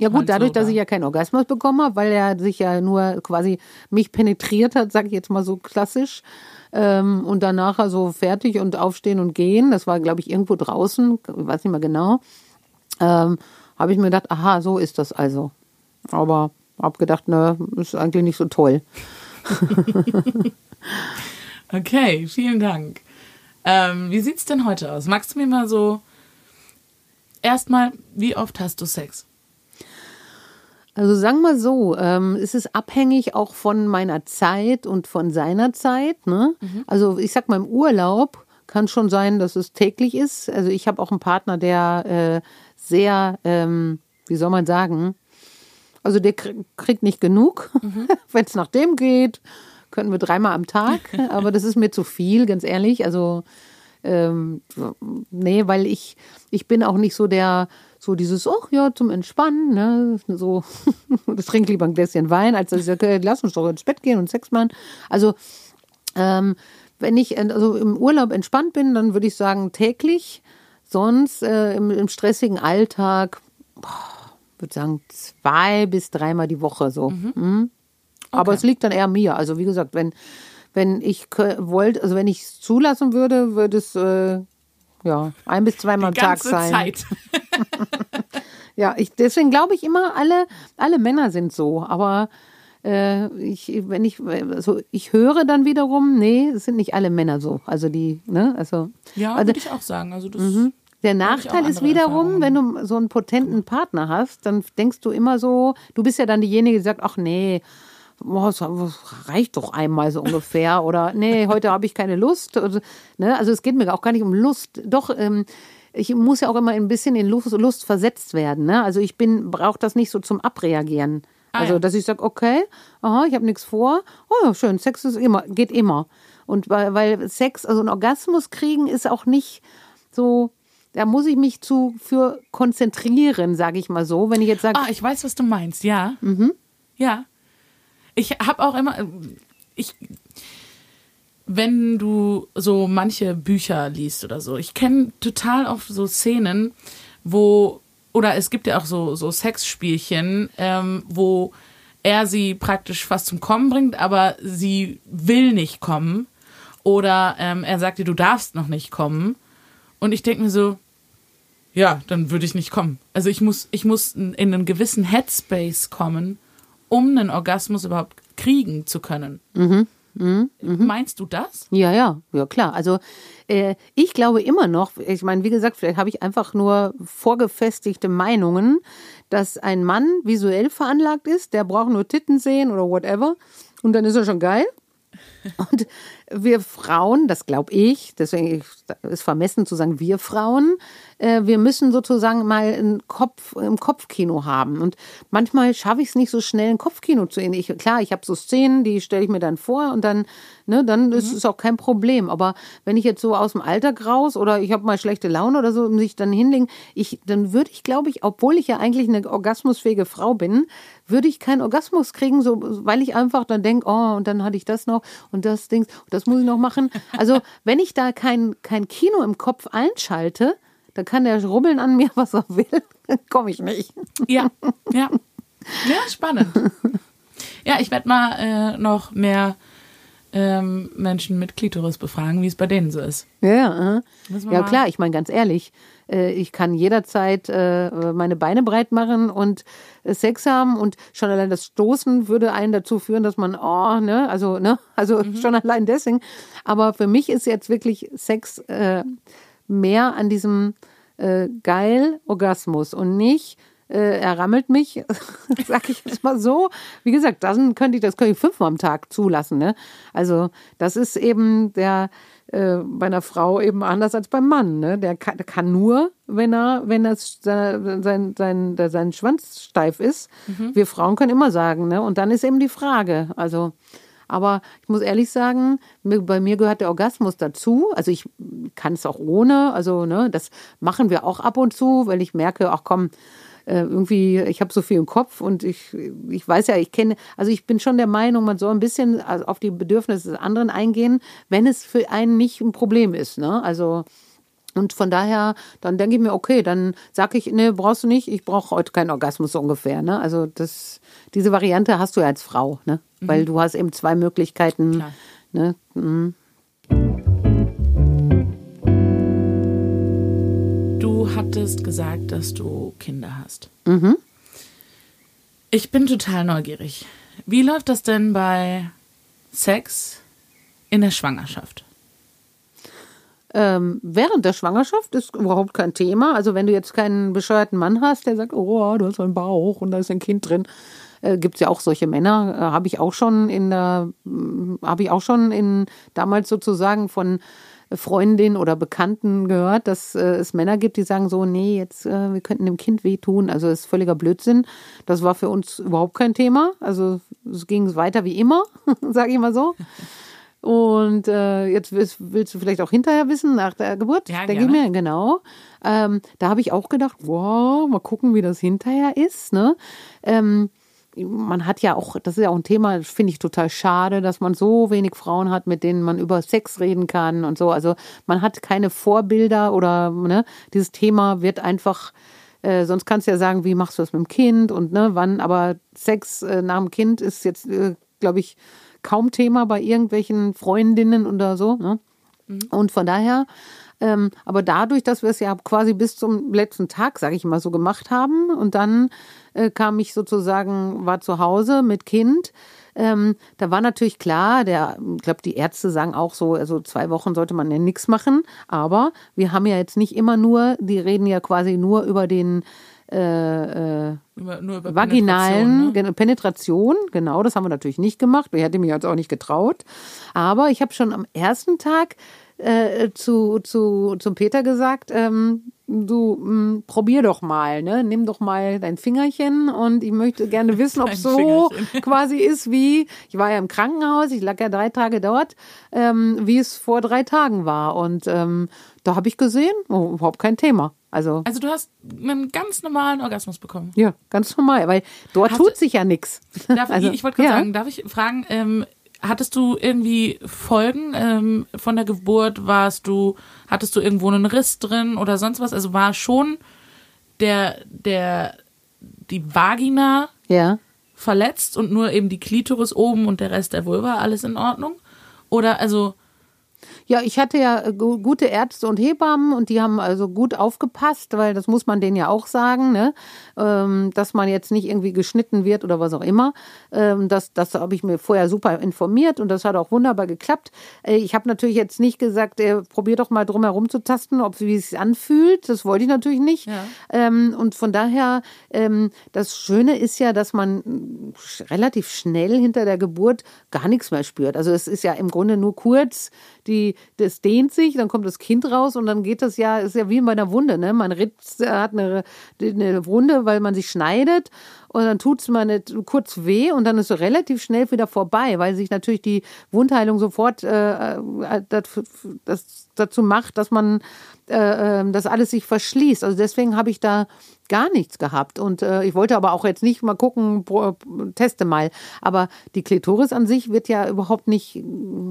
Ja gut, halt dadurch, dass da? ich ja keinen Orgasmus bekommen habe, weil er sich ja nur quasi mich penetriert hat, sage ich jetzt mal so klassisch. Ähm, und dann nachher so fertig und aufstehen und gehen. Das war, glaube ich, irgendwo draußen, weiß nicht mehr genau. Ähm, habe ich mir gedacht, aha, so ist das also. Aber habe gedacht, ne, ist eigentlich nicht so toll. (laughs) Okay, vielen Dank. Ähm, wie sieht's denn heute aus? Magst du mir mal so erstmal, wie oft hast du Sex? Also sagen wir so, ähm, es ist abhängig auch von meiner Zeit und von seiner Zeit. Ne? Also ich sag mal im Urlaub kann schon sein, dass es täglich ist. Also ich habe auch einen Partner, der äh, sehr, ähm, wie soll man sagen, also der krie- kriegt nicht genug. (laughs) Wenn es nach dem geht, können wir dreimal am Tag. (laughs) Aber das ist mir zu viel, ganz ehrlich. Also ähm, nee, weil ich, ich bin auch nicht so der, so dieses, oh ja, zum Entspannen, ne, so, (laughs) ich trinke lieber ein Gläschen Wein, als dass ich sage, okay, lass uns doch ins Bett gehen und Sex machen. Also, ähm, wenn ich äh, also im Urlaub entspannt bin, dann würde ich sagen täglich. Sonst äh, im, im stressigen Alltag, würde sagen zwei bis dreimal die Woche so. Mhm. Aber es liegt dann eher mir. Also wie gesagt, wenn wenn ich wollte, also wenn ich es zulassen würde, würde es äh, ja ein bis zweimal am Tag sein. Zeit. (laughs) (laughs) Ja, ich, deswegen glaube ich immer, alle, alle Männer sind so. Aber äh, ich, wenn ich, also ich höre dann wiederum, nee, es sind nicht alle Männer so. Also die, ne, also. Ja, also, würde ich auch sagen. Also das, der Habe ich Nachteil ist wiederum, wenn du so einen potenten Partner hast, dann denkst du immer so, du bist ja dann diejenige, die sagt, ach nee, boah, das reicht doch einmal so ungefähr. Oder nee, heute habe ich keine Lust. Also, ne? also es geht mir auch gar nicht um Lust. Doch, ähm, ich muss ja auch immer ein bisschen in Lust, Lust versetzt werden. Ne? Also ich bin, brauche das nicht so zum Abreagieren. Ah, also, ja. dass ich sage, okay, aha, ich habe nichts vor. Oh ja, schön, Sex ist immer, geht immer. Und weil, weil Sex, also ein Orgasmus kriegen ist auch nicht so, da muss ich mich zu für konzentrieren, sage ich mal so. Wenn ich jetzt sage, Ah, ich weiß, was du meinst, ja. Mhm. Ja. Ich habe auch immer, ich, wenn du so manche Bücher liest oder so, ich kenne total oft so Szenen, wo, oder es gibt ja auch so, so Sexspielchen, ähm, wo er sie praktisch fast zum Kommen bringt, aber sie will nicht kommen. Oder ähm, er sagt dir, du darfst noch nicht kommen. Und ich denke mir so, ja, dann würde ich nicht kommen. Also ich muss, ich muss in einen gewissen Headspace kommen, um einen Orgasmus überhaupt kriegen zu können. Mhm. Mhm. Meinst du das? Ja, ja, ja, klar. Also äh, ich glaube immer noch, ich meine, wie gesagt, vielleicht habe ich einfach nur vorgefestigte Meinungen, dass ein Mann visuell veranlagt ist, der braucht nur Titten sehen oder whatever und dann ist er schon geil. Und wir Frauen, das glaube ich, deswegen ist vermessen zu sagen, wir Frauen, äh, wir müssen sozusagen mal ein Kopf, im Kopfkino haben. Und manchmal schaffe ich es nicht so schnell, ein Kopfkino zu sehen. Ich, klar, ich habe so Szenen, die stelle ich mir dann vor und dann, ne, dann mhm. ist es auch kein Problem. Aber wenn ich jetzt so aus dem Alltag raus oder ich habe mal schlechte Laune oder so, um sich dann hinlegen, ich, dann würde ich, glaube ich, obwohl ich ja eigentlich eine orgasmusfähige Frau bin, würde ich keinen Orgasmus kriegen, so, weil ich einfach dann denke, oh, und dann hatte ich das noch und das Ding, das muss ich noch machen. Also, (laughs) wenn ich da kein, kein Kino im Kopf einschalte, da kann der rubbeln an mir, (laughs) was er will. Komme ich nicht. Ja, ja. (laughs) Ja, spannend. Ja, ich werde mal äh, noch mehr ähm, Menschen mit Klitoris befragen, wie es bei denen so ist. Ja, äh. ja klar, ich meine ganz ehrlich, ich kann jederzeit äh, meine Beine breit machen und äh, Sex haben und schon allein das Stoßen würde einen dazu führen, dass man, oh, ne, also, ne, also mhm. schon allein deswegen. Aber für mich ist jetzt wirklich Sex äh, mehr an diesem äh, geil Orgasmus und nicht äh, er rammelt mich, (laughs) sag ich jetzt mal so. Wie gesagt, dann könnte ich das könnte ich fünfmal am Tag zulassen. Ne? Also das ist eben der äh, bei einer Frau eben anders als beim Mann. Ne? Der, kann, der kann nur, wenn er wenn das sein sein sein, sein Schwanz steif ist. Mhm. Wir Frauen können immer sagen. Ne? Und dann ist eben die Frage. Also aber ich muss ehrlich sagen, bei mir gehört der Orgasmus dazu. Also ich kann es auch ohne. Also, ne, das machen wir auch ab und zu, weil ich merke, ach komm, äh, irgendwie, ich habe so viel im Kopf und ich, ich weiß ja, ich kenne, also ich bin schon der Meinung, man soll ein bisschen auf die Bedürfnisse des anderen eingehen, wenn es für einen nicht ein Problem ist. Ne? Also und von daher, dann denke ich mir, okay, dann sage ich, ne, brauchst du nicht, ich brauche heute keinen Orgasmus so ungefähr. Ne? Also das, diese Variante hast du ja als Frau, ne? Mhm. Weil du hast eben zwei Möglichkeiten. Klar. Ne? Mhm. Hattest gesagt, dass du Kinder hast. Mhm. Ich bin total neugierig. Wie läuft das denn bei Sex in der Schwangerschaft? Ähm, während der Schwangerschaft ist überhaupt kein Thema. Also wenn du jetzt keinen bescheuerten Mann hast, der sagt, oh, du hast einen Bauch und da ist ein Kind drin, äh, gibt es ja auch solche Männer. Äh, habe ich auch schon in der, äh, habe ich auch schon in damals sozusagen von Freundinnen oder Bekannten gehört, dass äh, es Männer gibt, die sagen so, nee, jetzt äh, wir könnten dem Kind wehtun. Also das ist völliger Blödsinn. Das war für uns überhaupt kein Thema. Also es ging weiter wie immer, (laughs) sage ich mal so. Und äh, jetzt willst, willst, du vielleicht auch hinterher wissen, nach der Geburt, ja, denke ich mir, genau. Ähm, da habe ich auch gedacht, wow, mal gucken, wie das hinterher ist. Ne? Ähm, man hat ja auch, das ist ja auch ein Thema, finde ich total schade, dass man so wenig Frauen hat, mit denen man über Sex reden kann und so. Also man hat keine Vorbilder oder ne, dieses Thema wird einfach, äh, sonst kannst du ja sagen, wie machst du das mit dem Kind und ne, wann, aber Sex äh, nach dem Kind ist jetzt, äh, glaube ich, kaum Thema bei irgendwelchen Freundinnen oder so. Ne? Mhm. Und von daher, ähm, aber dadurch, dass wir es ja quasi bis zum letzten Tag, sage ich mal, so gemacht haben und dann äh, kam ich sozusagen, war zu Hause mit Kind. Ähm, da war natürlich klar, der, ich glaube, die Ärzte sagen auch so, also zwei Wochen sollte man ja nichts machen. Aber wir haben ja jetzt nicht immer nur, die reden ja quasi nur über den äh, äh, über, nur über vaginalen Penetration, ne? Penetration, genau, das haben wir natürlich nicht gemacht. Ich hätte mich jetzt auch nicht getraut. Aber ich habe schon am ersten Tag äh, zu, zu, zum Peter gesagt, ähm, du mh, hm, probier doch mal, ne? Nimm doch mal dein Fingerchen und ich möchte gerne (laughs) wissen, ob es so (laughs) quasi ist wie, ich war ja im Krankenhaus, ich lag ja drei Tage dort, ähm, wie es vor drei Tagen war. Und ähm, da habe ich gesehen, oh, überhaupt kein Thema. Also, also du hast einen ganz normalen Orgasmus bekommen. Ja, ganz normal, weil dort Hat, tut sich ja nichts. (laughs) Also, ich wollte gerade ja. sagen, darf ich fragen, ähm, hattest du irgendwie Folgen ähm, von der Geburt? Warst du, hattest du irgendwo einen Riss drin oder sonst was? Also war schon der, der, die Vagina Ja. verletzt und nur eben die Klitoris oben und der Rest der Vulva, alles in Ordnung? Oder also, Ja, ich hatte ja äh, gu- gute Ärzte und Hebammen und die haben also gut aufgepasst, weil das muss man denen ja auch sagen, ne? ähm, dass man jetzt nicht irgendwie geschnitten wird oder was auch immer. Ähm, das das habe ich mir vorher super informiert und das hat auch wunderbar geklappt. Äh, ich habe natürlich jetzt nicht gesagt, äh, probier doch mal drum herum zu tasten, ob wie es sich anfühlt. Das wollte ich natürlich nicht. Ja. Ähm, und von daher, ähm, das Schöne ist ja, dass man relativ schnell hinter der Geburt gar nichts mehr spürt. Also es ist ja im Grunde nur kurz, die, das dehnt sich, dann kommt das Kind raus und dann geht das ja, ist ja wie bei einer Wunde, ne? Man ritzt, äh, hat eine, eine Wunde, weil man sich schneidet und dann tut es mal nicht kurz weh und dann ist es relativ schnell wieder vorbei, weil sich natürlich die Wundheilung sofort äh, äh, das, das dazu macht, dass man äh, äh, dass alles sich verschließt. Also deswegen habe ich da gar nichts gehabt. Und äh, ich wollte aber auch jetzt nicht mal gucken, teste mal. Aber die Klitoris an sich wird ja überhaupt nicht,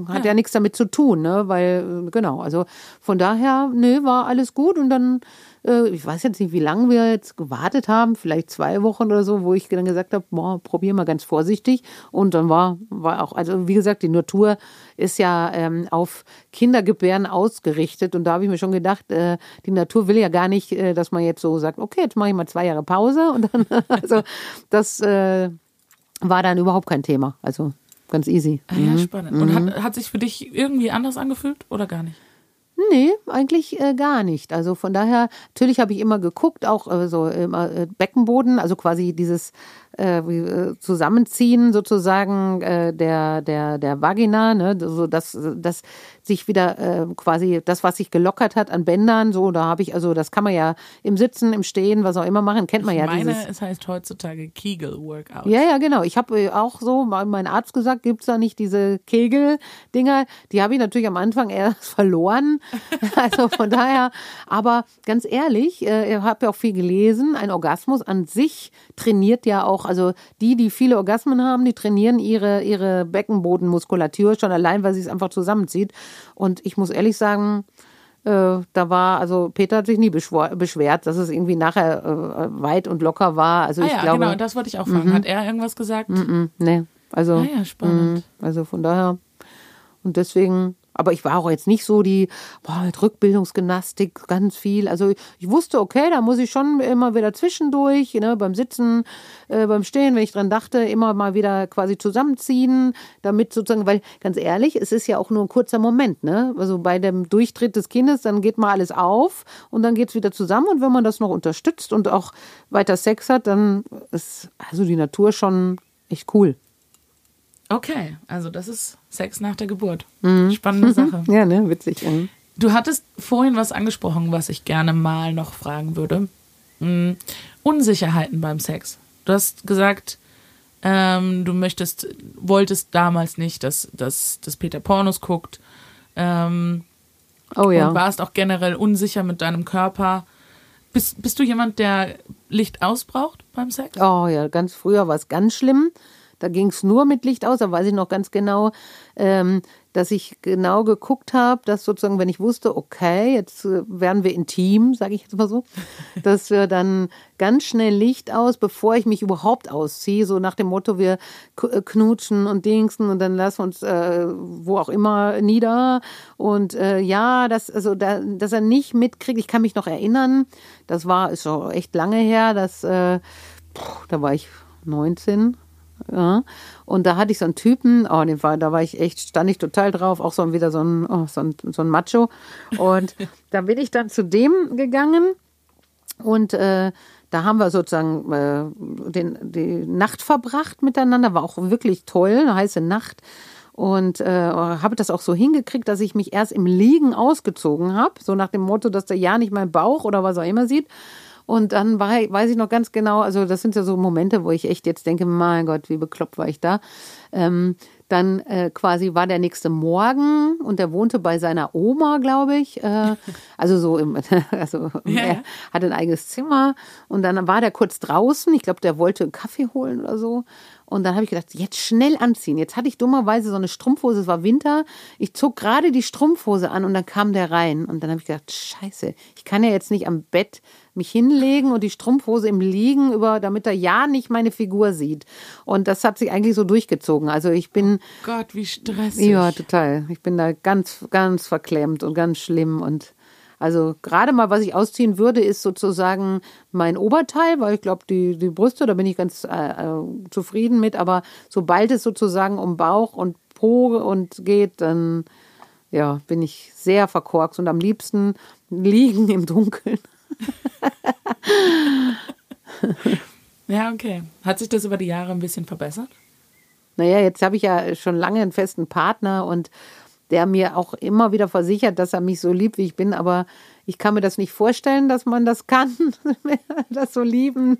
hat ja, nichts damit zu tun, ne? Weil, äh, genau, also von daher, nee, war alles gut. Und dann, äh, ich weiß jetzt nicht, wie lange wir jetzt gewartet haben, vielleicht zwei Wochen oder so, wo ich dann gesagt habe, boah, probier mal ganz vorsichtig. Und dann war, war auch, also wie gesagt, die Natur ist ja ähm, auf Kindergebären ausgerichtet. Und da habe ich mir schon gedacht, äh, die Natur will ja gar nicht, äh, dass man jetzt so sagt, okay, jetzt mache ich mal zwei Jahre Pause. Und dann, (laughs) also das äh, war dann überhaupt kein Thema. Also ganz easy. ah ja, spannend. Und hat, hat sich für dich irgendwie anders angefühlt oder gar nicht? Nee, eigentlich äh, gar nicht. Also von daher, natürlich habe ich immer geguckt, auch äh, so immer äh, Beckenboden, also quasi dieses äh, äh, Zusammenziehen sozusagen äh, der, der, der Vagina, ne, so dass, dass sich wieder äh, quasi das, was sich gelockert hat an Bändern, so, da habe ich, also das kann man ja im Sitzen, im Stehen, was auch immer machen, kennt man ja ich meine, dieses. es heißt heutzutage Kegel-Workout. Ja, ja, genau. Ich habe äh, auch so, mein Arzt gesagt, gibt's da nicht diese Kegel-Dinger. Die habe ich natürlich am Anfang erst (laughs) verloren. (laughs) Also von daher, aber ganz ehrlich, äh, ich habe ja auch viel gelesen. Ein Orgasmus an sich trainiert ja auch, also die, die viele Orgasmen haben, die trainieren ihre, ihre Beckenbodenmuskulatur schon allein, weil sie es einfach zusammenzieht. Und ich muss ehrlich sagen, äh, da war, also Peter hat sich nie beschwert, dass es irgendwie nachher äh, weit und locker war. Also Ah ich ja, glaube, genau, das wollte ich auch fragen. Hat er irgendwas gesagt? Mm, nee, also, Ah ja, spannend. mm, also von daher. Und deswegen, aber ich war auch jetzt nicht so die, boah, mit Rückbildungsgymnastik ganz viel. Also ich wusste, okay, da muss ich schon immer wieder zwischendurch, ne, beim Sitzen, äh, beim Stehen, wenn ich dran dachte, immer mal wieder quasi zusammenziehen, damit sozusagen, weil ganz ehrlich, es ist ja auch nur ein kurzer Moment, ne? Also bei dem Durchtritt des Kindes, dann geht mal alles auf und dann geht's wieder zusammen. Und wenn man das noch unterstützt und auch weiter Sex hat, dann ist also die Natur schon echt cool. Okay, also das ist Sex nach der Geburt. Mhm. Spannende (laughs) Sache. Ja, ne, witzig. Mhm. Du hattest vorhin was angesprochen, was ich gerne mal noch fragen würde. Hm, Unsicherheiten beim Sex. Du hast gesagt, ähm, du möchtest, wolltest damals nicht, dass, dass, dass Peter Pornos guckt. Ähm, Oh ja. Und warst auch generell unsicher mit deinem Körper. Bist, bist du jemand, der Licht ausbraucht beim Sex? Oh ja, ganz früher war es ganz schlimm. Da ging es nur mit Licht aus. Da weiß ich noch ganz genau, ähm, dass ich genau geguckt habe, dass sozusagen, wenn ich wusste, okay, jetzt äh, werden wir intim, sage ich jetzt mal so, (laughs) dass wir dann ganz schnell Licht aus, bevor ich mich überhaupt ausziehe, so nach dem Motto, wir äh, knutschen und dingsen und dann lassen wir uns äh, wo auch immer nieder. Und äh, ja, das, also da, dass er nicht mitkriegt, ich kann mich noch erinnern, das war, ist schon echt lange her, dass äh, Puh, da war ich 19. Ja. Und da hatte ich so einen Typen, oh, den war, da war ich echt, stand ich total drauf, auch so ein, wieder so ein, oh, so ein, so ein Macho. Und (laughs) da bin ich dann zu dem gegangen und äh, da haben wir sozusagen äh, den, die Nacht verbracht miteinander, war auch wirklich toll, eine heiße Nacht. Und äh, habe das auch so hingekriegt, dass ich mich erst im Liegen ausgezogen habe, so nach dem Motto, dass der ja nicht meinen Bauch oder was auch immer sieht. Und dann war, weiß ich noch ganz genau, also das sind ja so Momente, wo ich echt jetzt denke, mein Gott, wie bekloppt war ich da. Ähm, dann äh, quasi war der nächste Morgen und er wohnte bei seiner Oma, glaube ich. Äh, (laughs) also so im, (laughs) also Ja, er hatte ein eigenes Zimmer und dann war der kurz draußen. Ich glaube, der wollte einen Kaffee holen oder so. Und dann habe ich gedacht, jetzt schnell anziehen. Jetzt hatte ich dummerweise so eine Strumpfhose, es war Winter. Ich zog gerade die Strumpfhose an und dann kam der rein. Und dann habe ich gedacht, scheiße, ich kann ja jetzt nicht am Bett mich hinlegen und die Strumpfhose im Liegen über, damit er ja nicht meine Figur sieht. Und das hat sich eigentlich so durchgezogen. Also ich bin. Oh Gott, wie stressig. Ja, total. Ich bin da ganz, ganz verklemmt und ganz schlimm und also gerade mal, was ich ausziehen würde, ist sozusagen mein Oberteil, weil ich glaube, die, die Brüste, da bin ich ganz äh, äh, zufrieden mit. Aber sobald es sozusagen um Bauch und Po und geht, dann ja, bin ich sehr verkorkst und am liebsten liegen im Dunkeln. (laughs) ja, okay. Hat sich das über die Jahre ein bisschen verbessert? Naja, jetzt habe ich ja schon lange einen festen Partner und der mir auch immer wieder versichert, dass er mich so liebt, wie ich bin. Aber ich kann mir das nicht vorstellen, dass man das kann, (laughs) das so lieben.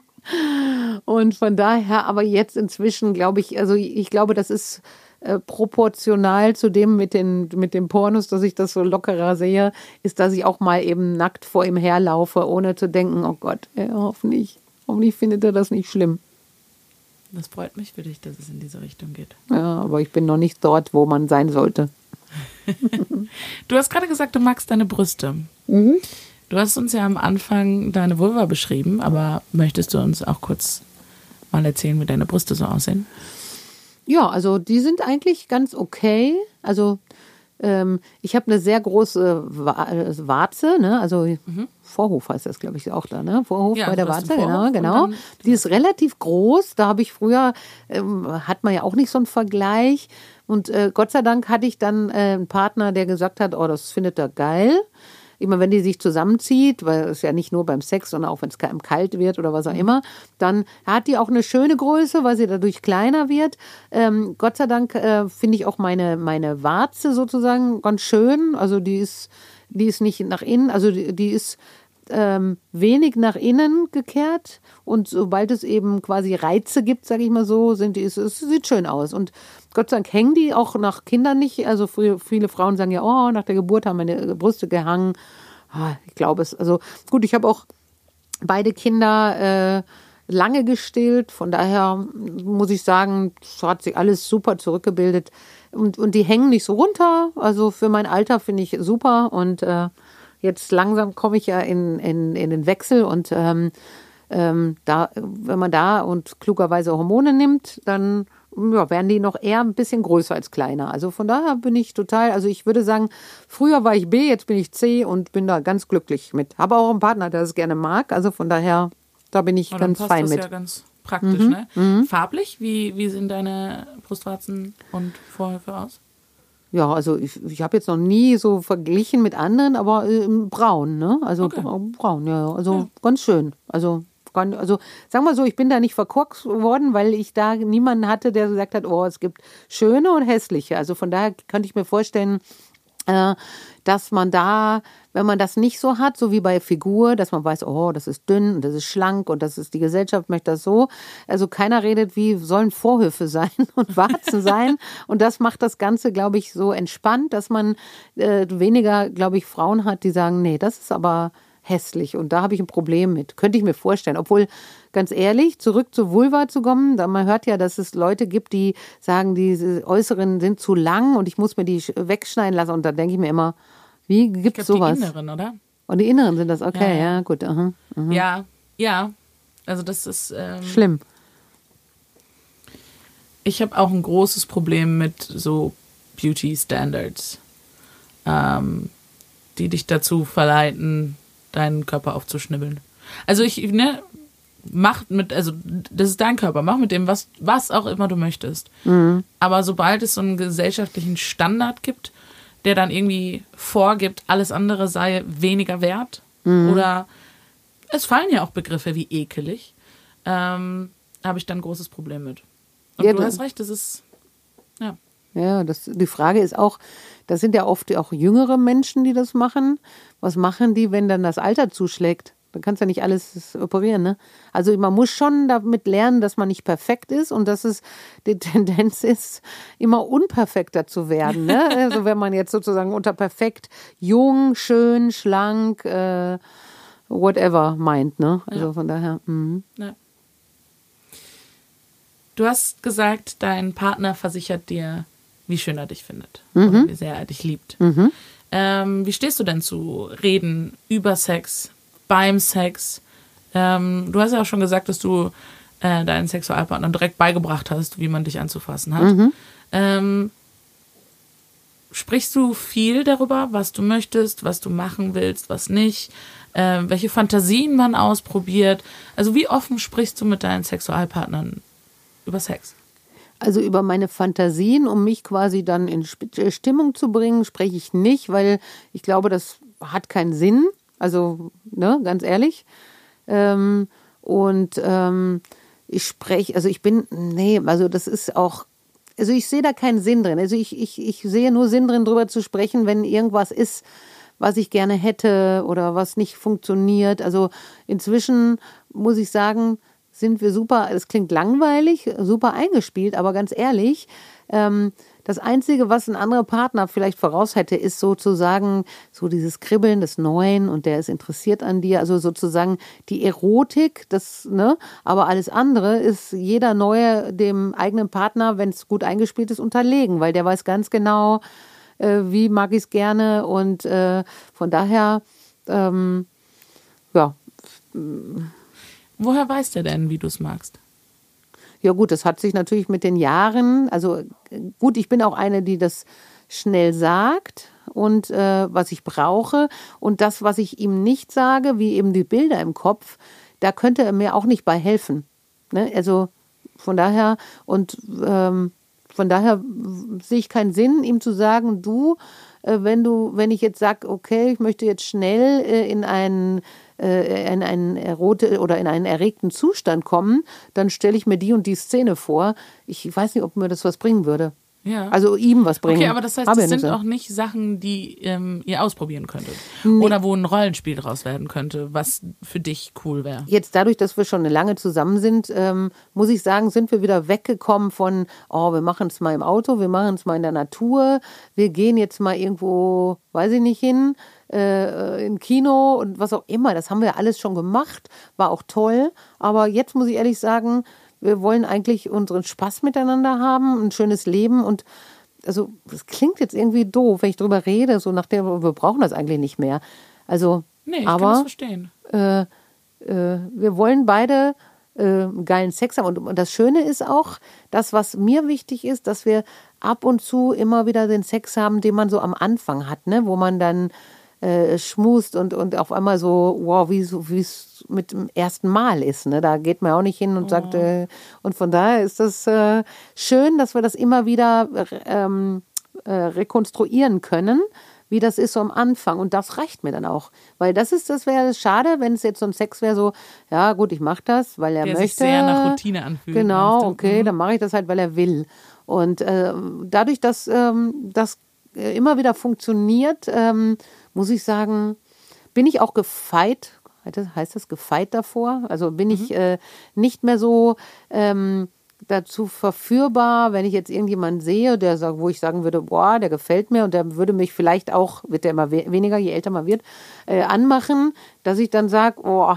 Und von daher, aber jetzt inzwischen glaube ich, also ich glaube, das ist äh, proportional zu dem mit den, mit den Pornos, dass ich das so lockerer sehe, ist, dass ich auch mal eben nackt vor ihm herlaufe, ohne zu denken, oh Gott, ey, hoffentlich, hoffentlich findet er das nicht schlimm. Das freut mich für dich, dass es in diese Richtung geht. Ja, aber ich bin noch nicht dort, wo man sein sollte. (laughs) du hast gerade gesagt, du magst deine Brüste. Mhm. Du hast uns ja am Anfang deine Vulva beschrieben, aber möchtest du uns auch kurz mal erzählen, wie deine Brüste so aussehen? Ja, also die sind eigentlich ganz okay. Also ähm, ich habe eine sehr große äh, Warze, ne? also mhm. Vorhof heißt das, glaube ich, auch da, ne? Vorhof ja, bei der Warze, genau, genau. Die ist relativ groß. Da habe ich früher, ähm, hat man ja auch nicht so einen Vergleich. Und äh, Gott sei Dank hatte ich dann äh, einen Partner, der gesagt hat, oh, das findet er geil. Immer wenn die sich zusammenzieht, weil es ja nicht nur beim Sex, sondern auch wenn es kalt wird oder was auch mhm. immer, dann hat die auch eine schöne Größe, weil sie dadurch kleiner wird. Ähm, Gott sei Dank äh, finde ich auch meine, meine Warze sozusagen ganz schön. Also die ist, die ist nicht nach innen, also die, die ist ähm, wenig nach innen gekehrt und sobald es eben quasi Reize gibt, sage ich mal so, sind die, es, es sieht schön aus und Gott sei Dank hängen die auch nach Kindern nicht. Also viele Frauen sagen ja, oh, nach der Geburt haben meine Brüste gehangen. Ah, ich glaube es. Also gut, ich habe auch beide Kinder äh, lange gestillt. Von daher muss ich sagen, hat sich alles super zurückgebildet. Und, und die hängen nicht so runter. Also für mein Alter finde ich super. Und äh, jetzt langsam komme ich ja in, in, in den Wechsel und ähm, ähm, da, wenn man da und klugerweise Hormone nimmt, dann ja, werden die noch eher ein bisschen größer als kleiner. Also von daher bin ich total, also ich würde sagen, früher war ich B, jetzt bin ich C und bin da ganz glücklich mit. Habe auch einen Partner, der es gerne mag. Also von daher, da bin ich ganz fein das mit. Ja ganz praktisch, mhm. ne? Mhm. Farblich, wie, wie sehen deine Brustwarzen und Vorhöfe aus? Ja, also ich, ich habe jetzt noch nie so verglichen mit anderen, aber äh, braun, ne? Also okay. braun, ja, also ja. ganz schön. Also also sagen wir so, ich bin da nicht verkorkst worden, weil ich da niemanden hatte, der gesagt hat, oh, es gibt schöne und hässliche. Also von daher könnte ich mir vorstellen, dass man da, wenn man das nicht so hat, so wie bei Figur, dass man weiß, oh, das ist dünn und das ist schlank und das ist die Gesellschaft möchte das so. Also keiner redet, wie sollen Vorhöfe (laughs) sein und Warzen sein. Und das macht das Ganze, glaube ich, so entspannt, dass man äh, weniger, glaube ich, Frauen hat, die sagen, nee, das ist aber hässlich und da habe ich ein Problem mit. Könnte ich mir vorstellen. Obwohl, ganz ehrlich, zurück zur Vulva zu kommen, da man hört ja, dass es Leute gibt, die sagen, diese Äußeren sind zu lang und ich muss mir die wegschneiden lassen. Und da denke ich mir immer, wie gibt es sowas? Die Inneren, oder? Und die Inneren sind das, okay, ja, ja gut. Aha, aha. Ja, ja. Also das ist ähm, schlimm. Ich habe auch ein großes Problem mit so Beauty Standards, ähm, die dich dazu verleiten, deinen Körper aufzuschnibbeln. Also ich, ne, mach mit, also das ist dein Körper, mach mit dem was, was auch immer du möchtest. Mhm. Aber sobald es so einen gesellschaftlichen Standard gibt, der dann irgendwie vorgibt, alles andere sei weniger wert mhm. oder es fallen ja auch Begriffe wie ekelig, ähm, habe ich dann ein großes Problem mit. Und ja, du hast recht, das ist, ja. Das, die Frage ist auch, das sind ja oft auch jüngere Menschen, die das machen. Was machen die, wenn dann das Alter zuschlägt? Dann kannst du ja nicht alles operieren, ne? Also man muss schon damit lernen, dass man nicht perfekt ist und dass es die Tendenz ist, immer unperfekter zu werden. Ne? (laughs) Also wenn man jetzt sozusagen unter perfekt jung, schön, schlank, äh, whatever meint, ne? Also ja. von daher. Mh. Ja. Du hast gesagt, dein Partner versichert dir, wie schön er dich findet. Mhm. wie sehr er dich liebt. Mhm. Ähm, wie stehst du denn zu Reden über Sex, beim Sex? Ähm, du hast ja auch schon gesagt, dass du äh, deinen Sexualpartner direkt beigebracht hast, wie man dich anzufassen hat. Mhm. Ähm, sprichst du viel darüber, was du möchtest, was du machen willst, was nicht, äh, welche Fantasien man ausprobiert? Also wie offen sprichst du mit deinen Sexualpartnern über Sex? Also über meine Fantasien, um mich quasi dann in äh, Stimmung zu bringen, spreche ich nicht, weil ich glaube, das hat keinen Sinn. Also, ne, ganz ehrlich. Ähm, und ähm, ich spreche, also ich bin, nee, also das ist auch, also ich sehe da keinen Sinn drin. Also ich, ich, ich sehe nur Sinn drin, darüber zu sprechen, wenn irgendwas ist, was ich gerne hätte oder was nicht funktioniert. Also inzwischen muss ich sagen, sind wir super, es klingt langweilig, super eingespielt, aber ganz ehrlich, ähm, das Einzige, was ein anderer Partner vielleicht voraus hätte, ist sozusagen so dieses Kribbeln des Neuen und der ist interessiert an dir. Also sozusagen die Erotik, das, ne? Aber alles andere ist jeder Neue dem eigenen Partner, wenn es gut eingespielt ist, unterlegen, weil der weiß ganz genau, äh, wie mag ich es gerne und äh, von daher, ähm, ja. Woher weiß der denn, wie du es magst? Ja gut, das hat sich natürlich mit den Jahren, also gut, ich bin auch eine, die das schnell sagt und äh, was ich brauche und das, was ich ihm nicht sage, wie eben die Bilder im Kopf, da könnte er mir auch nicht bei helfen. Ne? Also von daher und ähm, von daher sehe ich keinen Sinn, ihm zu sagen, du, äh, wenn du, wenn ich jetzt sage, okay, ich möchte jetzt schnell äh, in einen äh, in einen erote oder in einen erregten Zustand kommen, dann stelle ich mir die und die Szene vor. Ich weiß nicht, ob mir das was bringen würde. Ja. Also ihm was bringen. Okay, aber das heißt, das sind auch nicht Sachen, die ähm, ihr ausprobieren könntet. Nee. Oder wo ein Rollenspiel draus werden könnte, was für dich cool wäre. Jetzt dadurch, dass wir schon eine lange zusammen sind, ähm, muss ich sagen, sind wir wieder weggekommen von, oh, wir machen es mal im Auto, wir machen es mal in der Natur, wir gehen jetzt mal irgendwo, weiß ich nicht, hin äh, in Kino und was auch immer. Das haben wir alles schon gemacht, war auch toll. Aber jetzt muss ich ehrlich sagen, wir wollen eigentlich unseren Spaß miteinander haben, ein schönes Leben und also das klingt jetzt irgendwie doof, wenn ich drüber rede, so nach der, wir brauchen das eigentlich nicht mehr. Also, nee, ich aber, kann das verstehen. Äh, äh, wir wollen beide äh, geilen Sex haben. Und, und das Schöne ist auch, das, was mir wichtig ist, dass wir ab und zu immer wieder den Sex haben, den man so am Anfang hat, ne? wo man dann äh, schmust und, und auf einmal so, wow, wie es mit dem ersten Mal ist. Ne? Da geht man auch nicht hin und oh. sagt, äh, und von daher ist das äh, schön, dass wir das immer wieder ähm, äh, rekonstruieren können wie das ist so am Anfang. Und das reicht mir dann auch. Weil das ist, das wäre schade, wenn es jetzt so ein Sex wäre, so, ja gut, ich mache das, weil er Der möchte. Sich sehr nach Routine anfühlt. Genau, okay, mhm. dann mache ich das halt, weil er will. Und äh, dadurch, dass ähm, das äh, immer wieder funktioniert, ähm, muss ich sagen, bin ich auch gefeit, heißt das gefeit davor? Also bin mhm. ich äh, nicht mehr so ähm, dazu verführbar, wenn ich jetzt irgendjemanden sehe, der sagt, wo ich sagen würde, boah, der gefällt mir und der würde mich vielleicht auch, wird der immer we weniger, je älter man wird, äh, anmachen, dass ich dann sage, oh,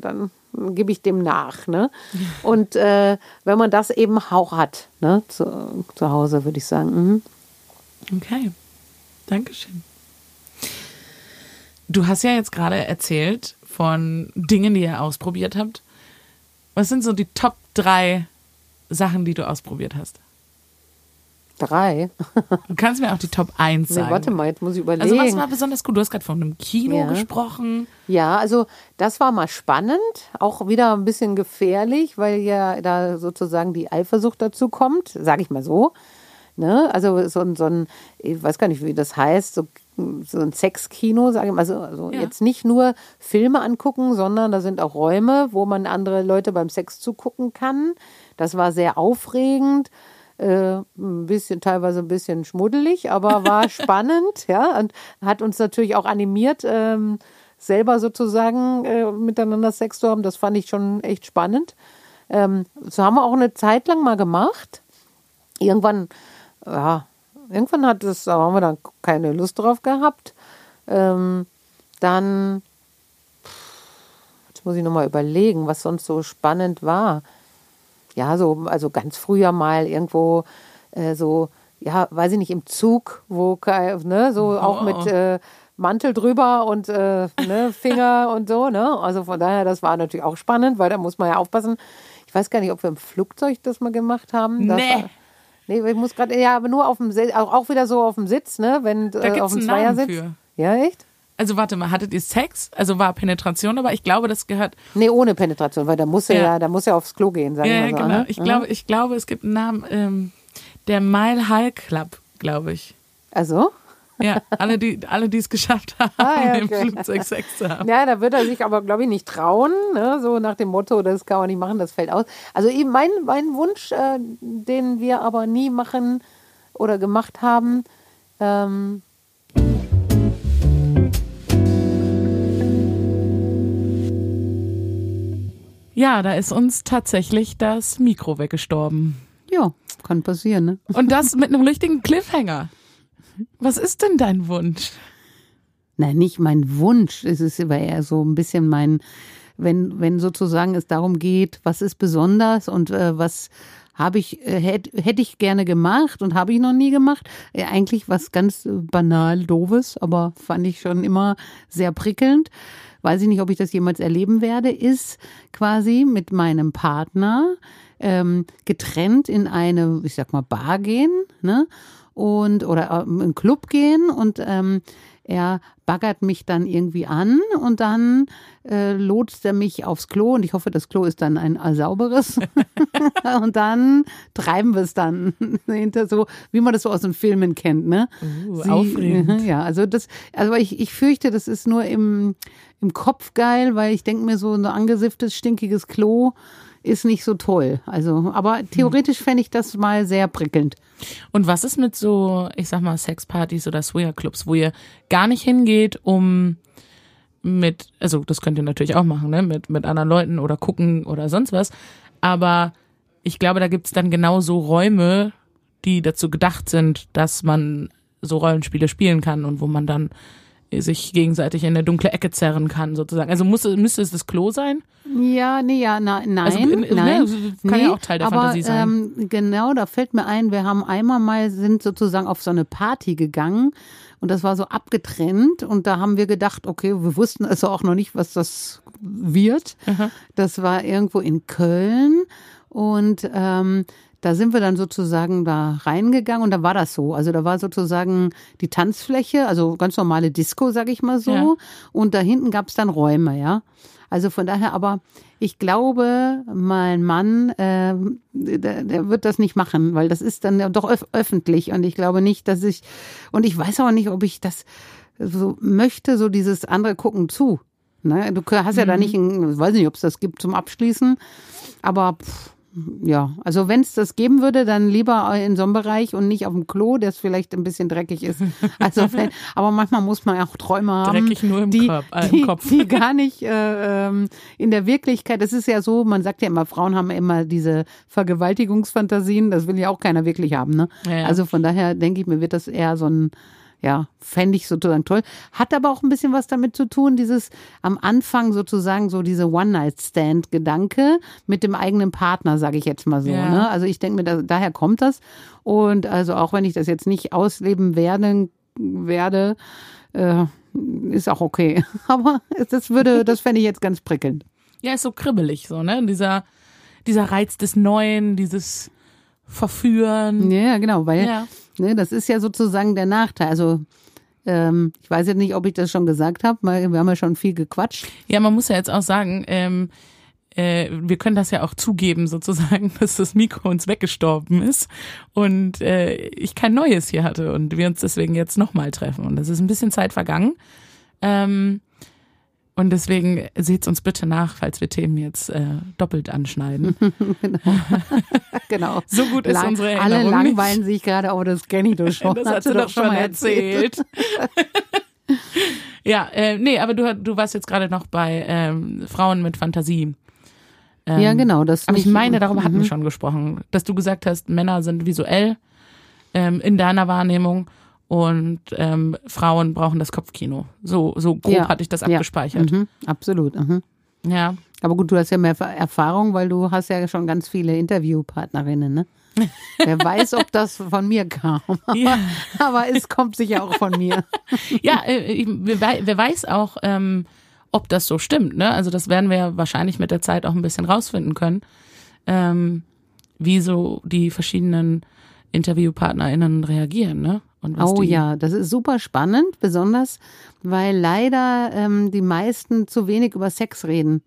dann gebe ich dem nach. Ne? (laughs) Und äh, wenn man das eben auch hat, ne, zu, zu Hause, würde ich sagen. Mhm. Okay, Dankeschön. Du hast ja jetzt gerade erzählt von Dingen, die ihr ausprobiert habt. Was sind so die Top drei Sachen, die du ausprobiert hast? Drei? du kannst mir auch die Top 1 sagen. Nee, warte mal, jetzt muss ich überlegen. Also was war besonders gut? Du hast gerade von einem Kino ja. gesprochen. Ja, also das war mal spannend, auch wieder ein bisschen gefährlich, weil ja da sozusagen die Eifersucht dazu kommt, sage ich mal so. Ne? Also so, so ein, ich weiß gar nicht, wie das heißt, so so ein Sexkino, sage ich mal, also, also ja. jetzt nicht nur Filme angucken, sondern da sind auch Räume, wo man andere Leute beim Sex zugucken kann. Das war sehr aufregend. Äh, ein bisschen, teilweise ein bisschen schmuddelig, aber war (laughs) spannend, ja, und hat uns natürlich auch animiert, ähm, selber sozusagen äh, miteinander Sex zu haben. Das fand ich schon echt spannend. Ähm, so haben wir auch eine Zeit lang mal gemacht. Irgendwann, ja, irgendwann hat es, da haben wir dann keine Lust drauf gehabt. Ähm, dann, jetzt muss ich nochmal überlegen, was sonst so spannend war. ja, so, also ganz früher mal irgendwo äh, so, ja, weiß ich nicht, im Zug, wo, ne, so auch mit äh, Mantel drüber und äh, ne, Finger (laughs) und so, ne? Also von daher, das war natürlich auch spannend, weil da muss man ja aufpassen. Ich weiß gar nicht, ob wir im Flugzeug das mal gemacht haben. Das Nee. War, nee, ich muss gerade, ja, aber nur auf dem auch, auch wieder so auf dem Sitz, ne? Wenn Da äh, auf dem Zweiersitz. für. Ja, echt? Also warte mal, hattet ihr Sex? Also war Penetration, aber ich glaube, das gehört. Nee, ohne Penetration, weil da muss er Ja. ja, da muss er aufs Klo gehen, sagen Ja, wir ja, so. genau. ne? Ich Mhm. glaube, ich glaube, es gibt einen Namen. Ähm, der Mile High Club, glaube ich. Also? Ja, alle, die alle, die es geschafft haben, Ah, ja, im okay. Flugzeug Sex zu haben. Ja, da wird er sich aber, glaube ich, nicht trauen. Ne? So nach dem Motto, das kann man nicht machen, das fällt aus. Also eben mein, mein Wunsch, äh, den wir aber nie machen oder gemacht haben, ähm, Ja, da ist uns tatsächlich das Mikro weggestorben. ja, kann passieren, ne? Und das mit einem richtigen Cliffhanger. Was ist denn dein Wunsch? Nein, nicht mein Wunsch. Es ist aber eher so ein bisschen mein, wenn, wenn sozusagen es darum geht, was ist besonders und äh, was habe ich, äh, hätte hätt ich gerne gemacht und habe ich noch nie gemacht. Äh, eigentlich was ganz banal, doofes, aber fand ich schon immer sehr prickelnd. Weiß ich nicht, ob ich das jemals erleben werde, ist quasi mit meinem Partner ähm, getrennt in eine, ich sag mal, Bar gehen, ne? Und oder äh, in einen Club gehen und ähm, er baggert mich dann irgendwie an und dann äh, lotst er mich aufs Klo und ich hoffe, das Klo ist dann ein sauberes. (laughs) (laughs) und dann treiben wir es dann (laughs) hinter so, wie man das so aus den Filmen kennt, ne? Uh, aufregend. Ja, also das, also ich, ich fürchte, das ist nur im, im Kopf geil, weil ich denke mir so ein angesifftes, stinkiges Klo ist nicht so toll. Also, aber theoretisch fände ich das mal sehr prickelnd. Und was ist mit so, ich sag mal, Sexpartys oder Swingerclubs, wo ihr gar nicht hingeht, um mit, also das könnt ihr natürlich auch machen, ne, mit, mit anderen Leuten oder gucken oder sonst was. Aber ich glaube, da gibt's dann genau so Räume, die dazu gedacht sind, dass man so Rollenspiele spielen kann und wo man dann sich gegenseitig in eine dunkle Ecke zerren kann, sozusagen. Also muss, müsste es das Klo sein? Ja, nee, ja, na, nein, Also, in- in- nein. ne, kann ja auch Teil der aber, Fantasie sein. Ähm, genau, da fällt mir ein, wir haben einmal mal, sind sozusagen auf so eine Party gegangen und das war so abgetrennt und da haben wir gedacht, okay, wir wussten also auch noch nicht, was das wird. Das war irgendwo in Köln und ähm, da sind wir dann sozusagen da reingegangen und da war das so. Also da war sozusagen die Tanzfläche, also ganz normale Disco, sag ich mal so. Ja. Und da hinten gab's dann Räume, ja. Also von daher, aber ich glaube, mein Mann, äh, der, der wird das nicht machen, weil das ist dann doch öf öffentlich und ich glaube nicht, dass ich, und ich weiß auch nicht, ob ich das so möchte, so dieses andere gucken zu. Ne? Du hast ja da nicht, ein, ich weiß nicht, ob es das gibt zum Abschließen, aber pff, ja, also wenn es das geben würde, dann lieber in so einem Bereich und nicht auf dem Klo, das vielleicht ein bisschen dreckig ist. (laughs) Also aber manchmal muss man auch Träume haben, Dreckig nur im die, Korb- äh, im die, Kopf. die gar nicht äh, ähm, in der Wirklichkeit. Das ist ja so, man sagt ja immer, Frauen haben immer diese Vergewaltigungsfantasien. Das will ja auch keiner wirklich haben. Ne? Ja, ja. Also von daher denke ich mir, wird das eher so ein ja, fände ich sozusagen toll. Hat aber auch ein bisschen was damit zu tun, dieses am Anfang sozusagen so diese One-Night-Stand-Gedanke mit dem eigenen Partner, sage ich jetzt mal so. Ja. Ne? Also ich denke mir, da, daher kommt das. Und also auch wenn ich das jetzt nicht ausleben werden, werde, äh, ist auch okay. (laughs) Aber das würde, das fände ich jetzt ganz prickelnd. Ja, ist so kribbelig, so, ne? Dieser, dieser Reiz des Neuen, dieses Verführen. Ja, genau, weil Ja. Ne, das ist ja sozusagen der Nachteil. Also ähm, ich weiß jetzt nicht, ob ich das schon gesagt habe, wir haben ja schon viel gequatscht. Ja, man muss ja jetzt auch sagen, ähm, äh, wir können das ja auch zugeben, sozusagen, (laughs) dass das Mikro uns weggestorben ist und äh, ich kein neues hier hatte und wir uns deswegen jetzt nochmal treffen. Und das ist ein bisschen Zeit vergangen. Ähm, und deswegen seht's uns bitte nach, falls wir Themen jetzt äh, doppelt anschneiden. (laughs) (laughs) Genau. So gut ist Lang- unsere Alle Erinnerung nicht. langweilen sich gerade, oh, das kenne ich doch (laughs) schon. Das hast du doch schon erzählt. ja, äh, nee, aber du, du warst jetzt gerade noch bei ähm, Frauen mit Fantasie. Ähm, Ja, genau. Das Aber ich nicht- meine, darüber hatten wir Mhm. schon gesprochen, dass du gesagt hast, Männer sind visuell ähm, in deiner Wahrnehmung und ähm, Frauen brauchen das Kopfkino. So, so grob Ja, hatte ich das ja. abgespeichert. Mhm, absolut. Mhm. Ja. Aber gut, du hast ja mehr Erfahrung, weil du hast ja schon ganz viele Interviewpartnerinnen, ne? (laughs) Wer weiß, ob das von mir kam. (laughs) Ja. (laughs) Aber es kommt sicher auch von mir. Ja, äh, wer weiß auch, ähm, ob das so stimmt. Ne? Also das werden wir ja wahrscheinlich mit der Zeit auch ein bisschen rausfinden können, ähm, wie so die verschiedenen InterviewpartnerInnen reagieren. Ne? Oh ja, das ist super spannend, besonders weil leider ähm, die meisten zu wenig über Sex reden.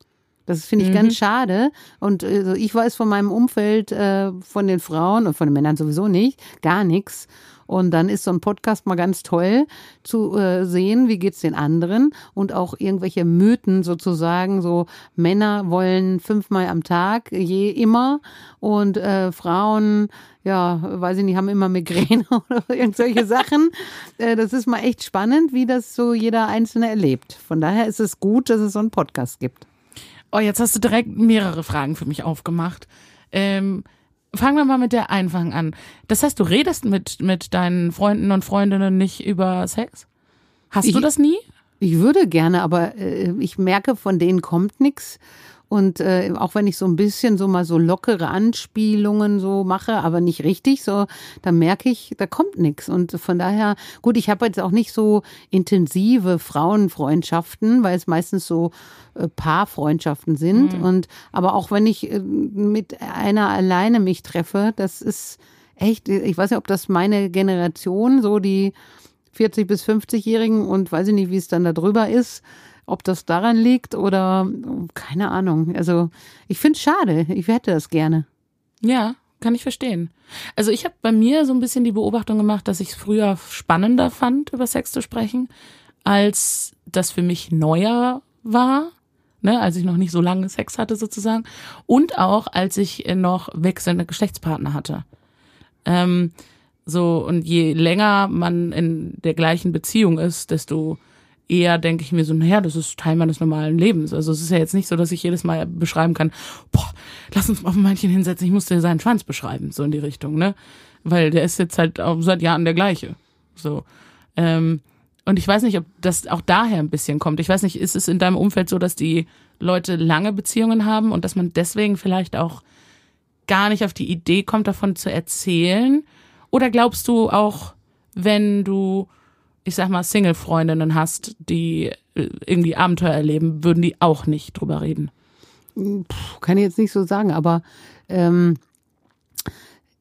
Das finde ich mhm. ganz schade. Und also ich weiß von meinem Umfeld, äh, von den Frauen und von den Männern sowieso nicht, gar nichts. Und dann ist so ein Podcast mal ganz toll zu äh, sehen, wie geht's den anderen und auch irgendwelche Mythen sozusagen. So Männer wollen fünfmal am Tag, je immer. Und äh, Frauen, ja, weiß ich nicht, haben immer Migräne (laughs) oder irgendwelche Sachen. Äh, das ist mal echt spannend, wie das so jeder Einzelne erlebt. Von daher ist es gut, dass es so einen Podcast gibt. Oh, jetzt hast du direkt mehrere Fragen für mich aufgemacht. Ähm, fangen wir mal mit der Einfang an. Das heißt, du redest mit, mit deinen Freunden und Freundinnen nicht über Sex? Hast ich, du das nie? Ich würde gerne, aber äh, ich merke, von denen kommt nichts. Und äh, auch wenn ich so ein bisschen so mal so lockere Anspielungen so mache, aber nicht richtig, so, da merke ich, da kommt nichts. Und von daher, gut, ich habe jetzt auch nicht so intensive Frauenfreundschaften, weil es meistens so äh, Paarfreundschaften sind. Mhm. Und aber auch wenn ich äh, mit einer alleine mich treffe, das ist echt, ich weiß nicht, ob das meine Generation, so die 40 bis 50-Jährigen und weiß ich nicht, wie es dann da drüber ist, ob das daran liegt oder keine Ahnung. Also ich finde es schade. Ich hätte das gerne. Ja, kann ich verstehen. Also ich habe bei mir so ein bisschen die Beobachtung gemacht, dass ich es früher spannender fand, über Sex zu sprechen, als das für mich neuer war. Ne, als ich noch nicht so lange Sex hatte sozusagen und auch als ich noch wechselnde Geschlechtspartner hatte. Ähm, so und je länger man in der gleichen Beziehung ist, desto eher denke ich mir so, naja, das ist Teil meines normalen Lebens. Also es ist ja jetzt nicht so, dass ich jedes Mal beschreiben kann, boah, lass uns mal auf ein Männchen hinsetzen, ich muss dir seinen Schwanz beschreiben, so in die Richtung, ne? Weil der ist jetzt halt auch seit Jahren der gleiche. So. Ähm, und ich weiß nicht, ob das auch daher ein bisschen kommt. Ich weiß nicht, ist es in deinem Umfeld so, dass die Leute lange Beziehungen haben und dass man deswegen vielleicht auch gar nicht auf die Idee kommt, davon zu erzählen? Oder glaubst du auch, wenn du ich sag mal, Single-Freundinnen hast, die äh, irgendwie Abenteuer erleben, würden die auch nicht drüber reden? Puh, kann ich jetzt nicht so sagen, aber ähm,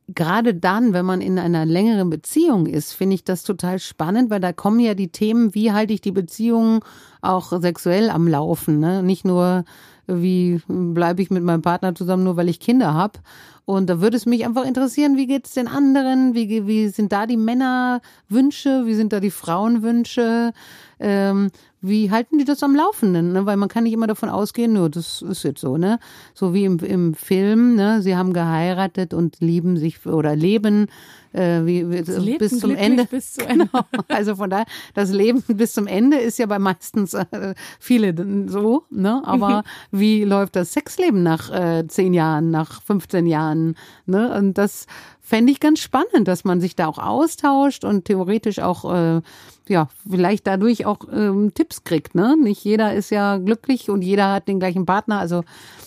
gerade dann, wenn man in einer längeren Beziehung ist, finde ich das total spannend, weil da kommen ja die Themen, wie halte ich die Beziehung auch sexuell am Laufen, ne? Nicht nur wie bleibe ich mit meinem Partner zusammen, nur weil ich Kinder habe. Und da würde es mich einfach interessieren, wie geht es den anderen? Wie, wie sind da die Männerwünsche? Wie sind da die Frauenwünsche? Ähm, wie halten die das am Laufenden? Ne? Weil man kann nicht immer davon ausgehen, nur das ist jetzt so, ne? So wie im, im Film, ne? Sie haben geheiratet und lieben sich oder leben äh, wie, wie bis zum Ende. Bis zu Ende. (laughs) Genau. Also von daher, das Leben (laughs) bis zum Ende ist ja bei meistens äh, viele so, ne? Aber (laughs) wie läuft das Sexleben nach äh, zehn Jahren, nach 15 Jahren? Ne? Und das fände ich ganz spannend, dass man sich da auch austauscht und theoretisch auch äh, ja, vielleicht dadurch auch ähm, Tipps kriegt, ne? Nicht jeder ist ja glücklich und jeder hat den gleichen Partner. Also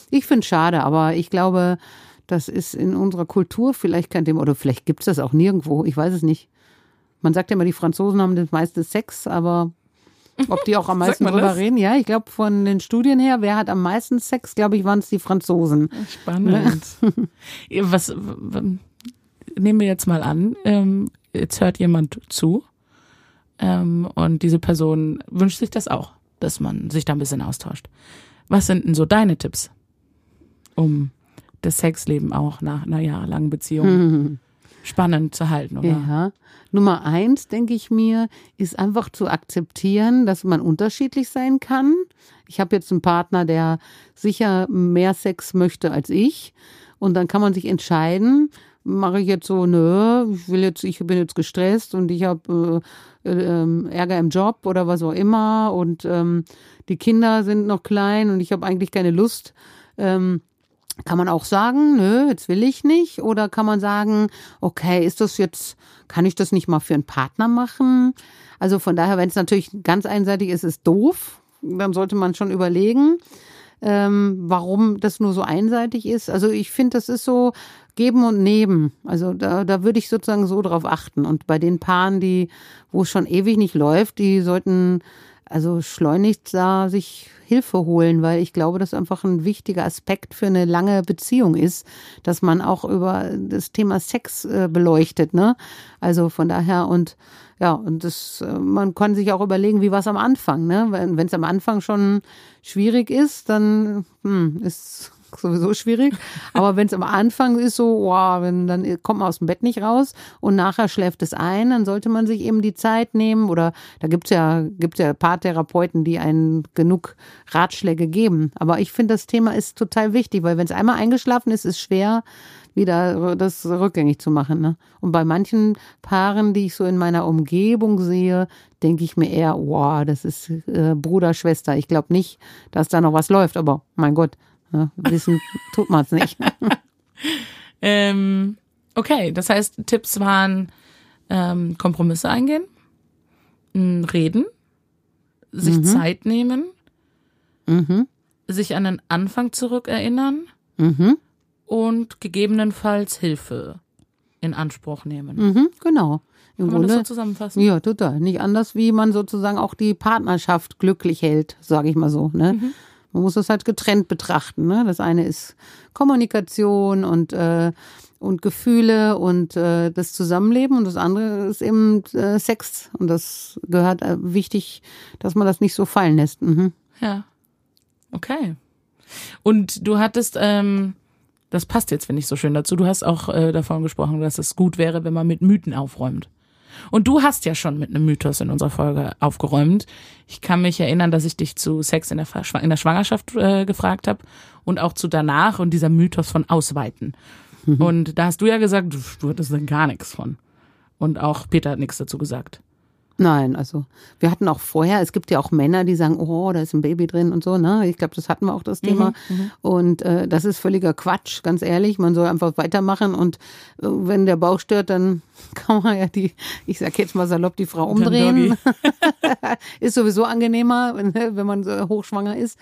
ich finde es schade, aber ich glaube, das ist in unserer Kultur vielleicht kein Thema. Oder vielleicht gibt es das auch nirgendwo. Ich weiß es nicht. Man sagt ja immer, die Franzosen haben das meiste Sex, aber ob die auch am (laughs) meisten drüber das? reden? Ja, ich glaube, von den Studien her, wer hat am meisten Sex, glaube ich, waren es die Franzosen. Spannend. (laughs) Was, nehmen wir jetzt mal an, ähm, jetzt hört jemand zu ähm, und diese Person wünscht sich das auch, dass man sich da ein bisschen austauscht. Was sind denn so deine Tipps, um das Sexleben auch nach einer jahrelangen Beziehung hm. (laughs) spannend zu halten, oder? Ja. Nummer eins, denke ich mir, ist einfach zu akzeptieren, dass man unterschiedlich sein kann. Ich habe jetzt einen Partner, der sicher mehr Sex möchte als ich. Und dann kann man sich entscheiden, mache ich jetzt so, nö, ich will jetzt, ich bin jetzt gestresst und ich habe äh, äh, Ärger im Job oder was auch immer und ähm, die Kinder sind noch klein und ich habe eigentlich keine Lust. Ähm, kann man auch sagen, nö, jetzt will ich nicht? Oder kann man sagen, okay, ist das jetzt, kann ich das nicht mal für einen Partner machen? Also von daher, wenn es natürlich ganz einseitig ist, ist doof. Dann sollte man schon überlegen. ähm, warum das nur so einseitig ist. Also ich finde, das ist so geben und nehmen. Also da, da würde ich sozusagen so drauf achten. Und bei den Paaren, die, wo es schon ewig nicht läuft, die sollten also schleunigst da sich Hilfe holen, weil ich glaube, das einfach ein wichtiger Aspekt für eine lange Beziehung ist, dass man auch über das Thema Sex äh, beleuchtet, ne? Also von daher und ja, und das, äh, man kann sich auch überlegen, wie war es am Anfang, ne? Wenn es am Anfang schon schwierig ist, dann hm, ist sowieso schwierig. Aber wenn es am Anfang ist, so, wow, wenn, dann kommt man aus dem Bett nicht raus und nachher schläft es ein, dann sollte man sich eben die Zeit nehmen. Oder da gibt's ja, gibt's ja Paartherapeuten, die einen genug Ratschläge geben. Aber ich finde, das Thema ist total wichtig, weil wenn es einmal eingeschlafen ist, ist schwer, wieder das rückgängig zu machen. Ne? Und bei manchen Paaren, die ich so in meiner Umgebung sehe, denke ich mir eher, wow, das ist äh, Bruder, Schwester. Ich glaube nicht, dass da noch was läuft, aber mein Gott, ja, wissen tut man es nicht. (laughs) ähm, okay, das heißt, Tipps waren ähm, Kompromisse eingehen, reden, sich mhm. Zeit nehmen, mhm. sich an den Anfang zurückerinnern mhm. und gegebenenfalls Hilfe in Anspruch nehmen. Mhm, genau. Im Kann Grunde, man das so zusammenfassen? Ja, total. Nicht anders, wie man sozusagen auch die Partnerschaft glücklich hält, sage ich mal so. Ne? Man muss das halt getrennt betrachten. Ne? Das eine ist Kommunikation und, äh, und Gefühle und äh, das Zusammenleben und das andere ist eben äh, Sex. Und das gehört äh, wichtig, dass man das nicht so fallen lässt. Mhm. Ja. Okay. Und du hattest, ähm, das passt jetzt, finde ich, so schön dazu. Du hast auch äh, davon gesprochen, dass es gut wäre, wenn man mit Mythen aufräumt. Und du hast ja schon mit einem Mythos in unserer Folge aufgeräumt. Ich kann mich erinnern, dass ich dich zu Sex in der, in der Schwangerschaft äh, gefragt habe und auch zu danach und dieser Mythos von Ausweiten. Mhm. Und da hast du ja gesagt, du, du hattest dann gar nichts von. Und auch Peter hat nichts dazu gesagt. Nein, also wir hatten auch vorher, es gibt ja auch Männer, die sagen, oh, da ist ein Baby drin und so, ne? Ich glaube, das hatten wir auch das Thema. Mhm, mhm, und äh, das ist völliger Quatsch, ganz ehrlich. Man soll einfach weitermachen und äh, wenn der Bauch stört, dann (laughs) kann man ja die, ich sag jetzt mal salopp, die Frau umdrehen. (laughs) ist sowieso angenehmer, (laughs) wenn, wenn man so hochschwanger ist.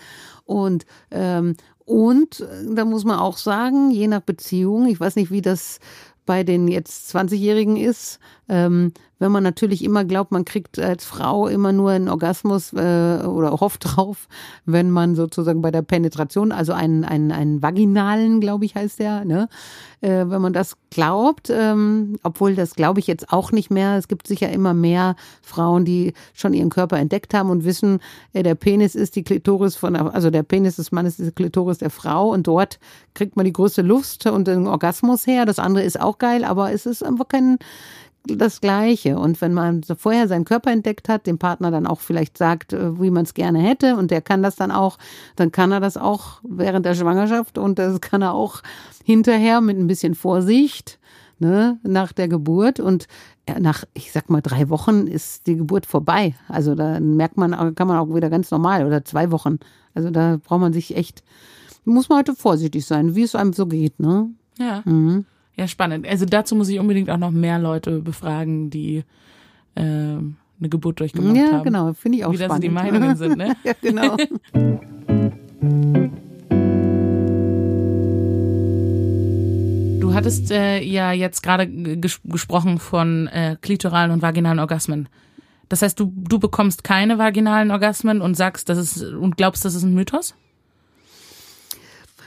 Und ähm, und äh, da muss man auch sagen, je nach Beziehung, ich weiß nicht, wie das bei den jetzt 20-Jährigen ist, ähm, wenn man natürlich immer glaubt, man kriegt als Frau immer nur einen Orgasmus äh, oder hofft drauf, wenn man sozusagen bei der Penetration, also einen, einen, einen vaginalen, glaube ich, heißt der, ne? Äh, wenn man das glaubt, ähm, obwohl das glaube ich jetzt auch nicht mehr. Es gibt sicher immer mehr Frauen, die schon ihren Körper entdeckt haben und wissen, äh, der Penis ist die Klitoris von, also der Penis des Mannes ist die Klitoris der Frau und dort kriegt man die größte Lust und den Orgasmus her. Das andere ist auch geil, aber es ist einfach kein das Gleiche. Und wenn man vorher seinen Körper entdeckt hat, dem Partner dann auch vielleicht sagt, äh, wie man es gerne hätte, und der kann das dann auch, dann kann er das auch während der Schwangerschaft und das kann er auch hinterher mit ein bisschen Vorsicht, ne, nach der Geburt. Und nach, ich sag mal, drei Wochen ist die Geburt vorbei. Also da merkt man, kann man auch wieder ganz normal oder zwei Wochen. Also da braucht man sich echt, muss man heute vorsichtig sein, wie es einem so geht, ne? Ja. Mhm. Ja, spannend. Also dazu muss ich unbedingt auch noch mehr Leute befragen, die äh, eine Geburt durchgemacht ja, haben. Ja, genau, finde ich auch Wie spannend. Wie das die Meinungen sind, ne? (laughs) ja, genau. Du hattest äh, ja jetzt gerade ges gesprochen von äh, klitoralen und vaginalen Orgasmen. Das heißt, du, du bekommst keine vaginalen Orgasmen und sagst, das ist und glaubst, das ist ein Mythos?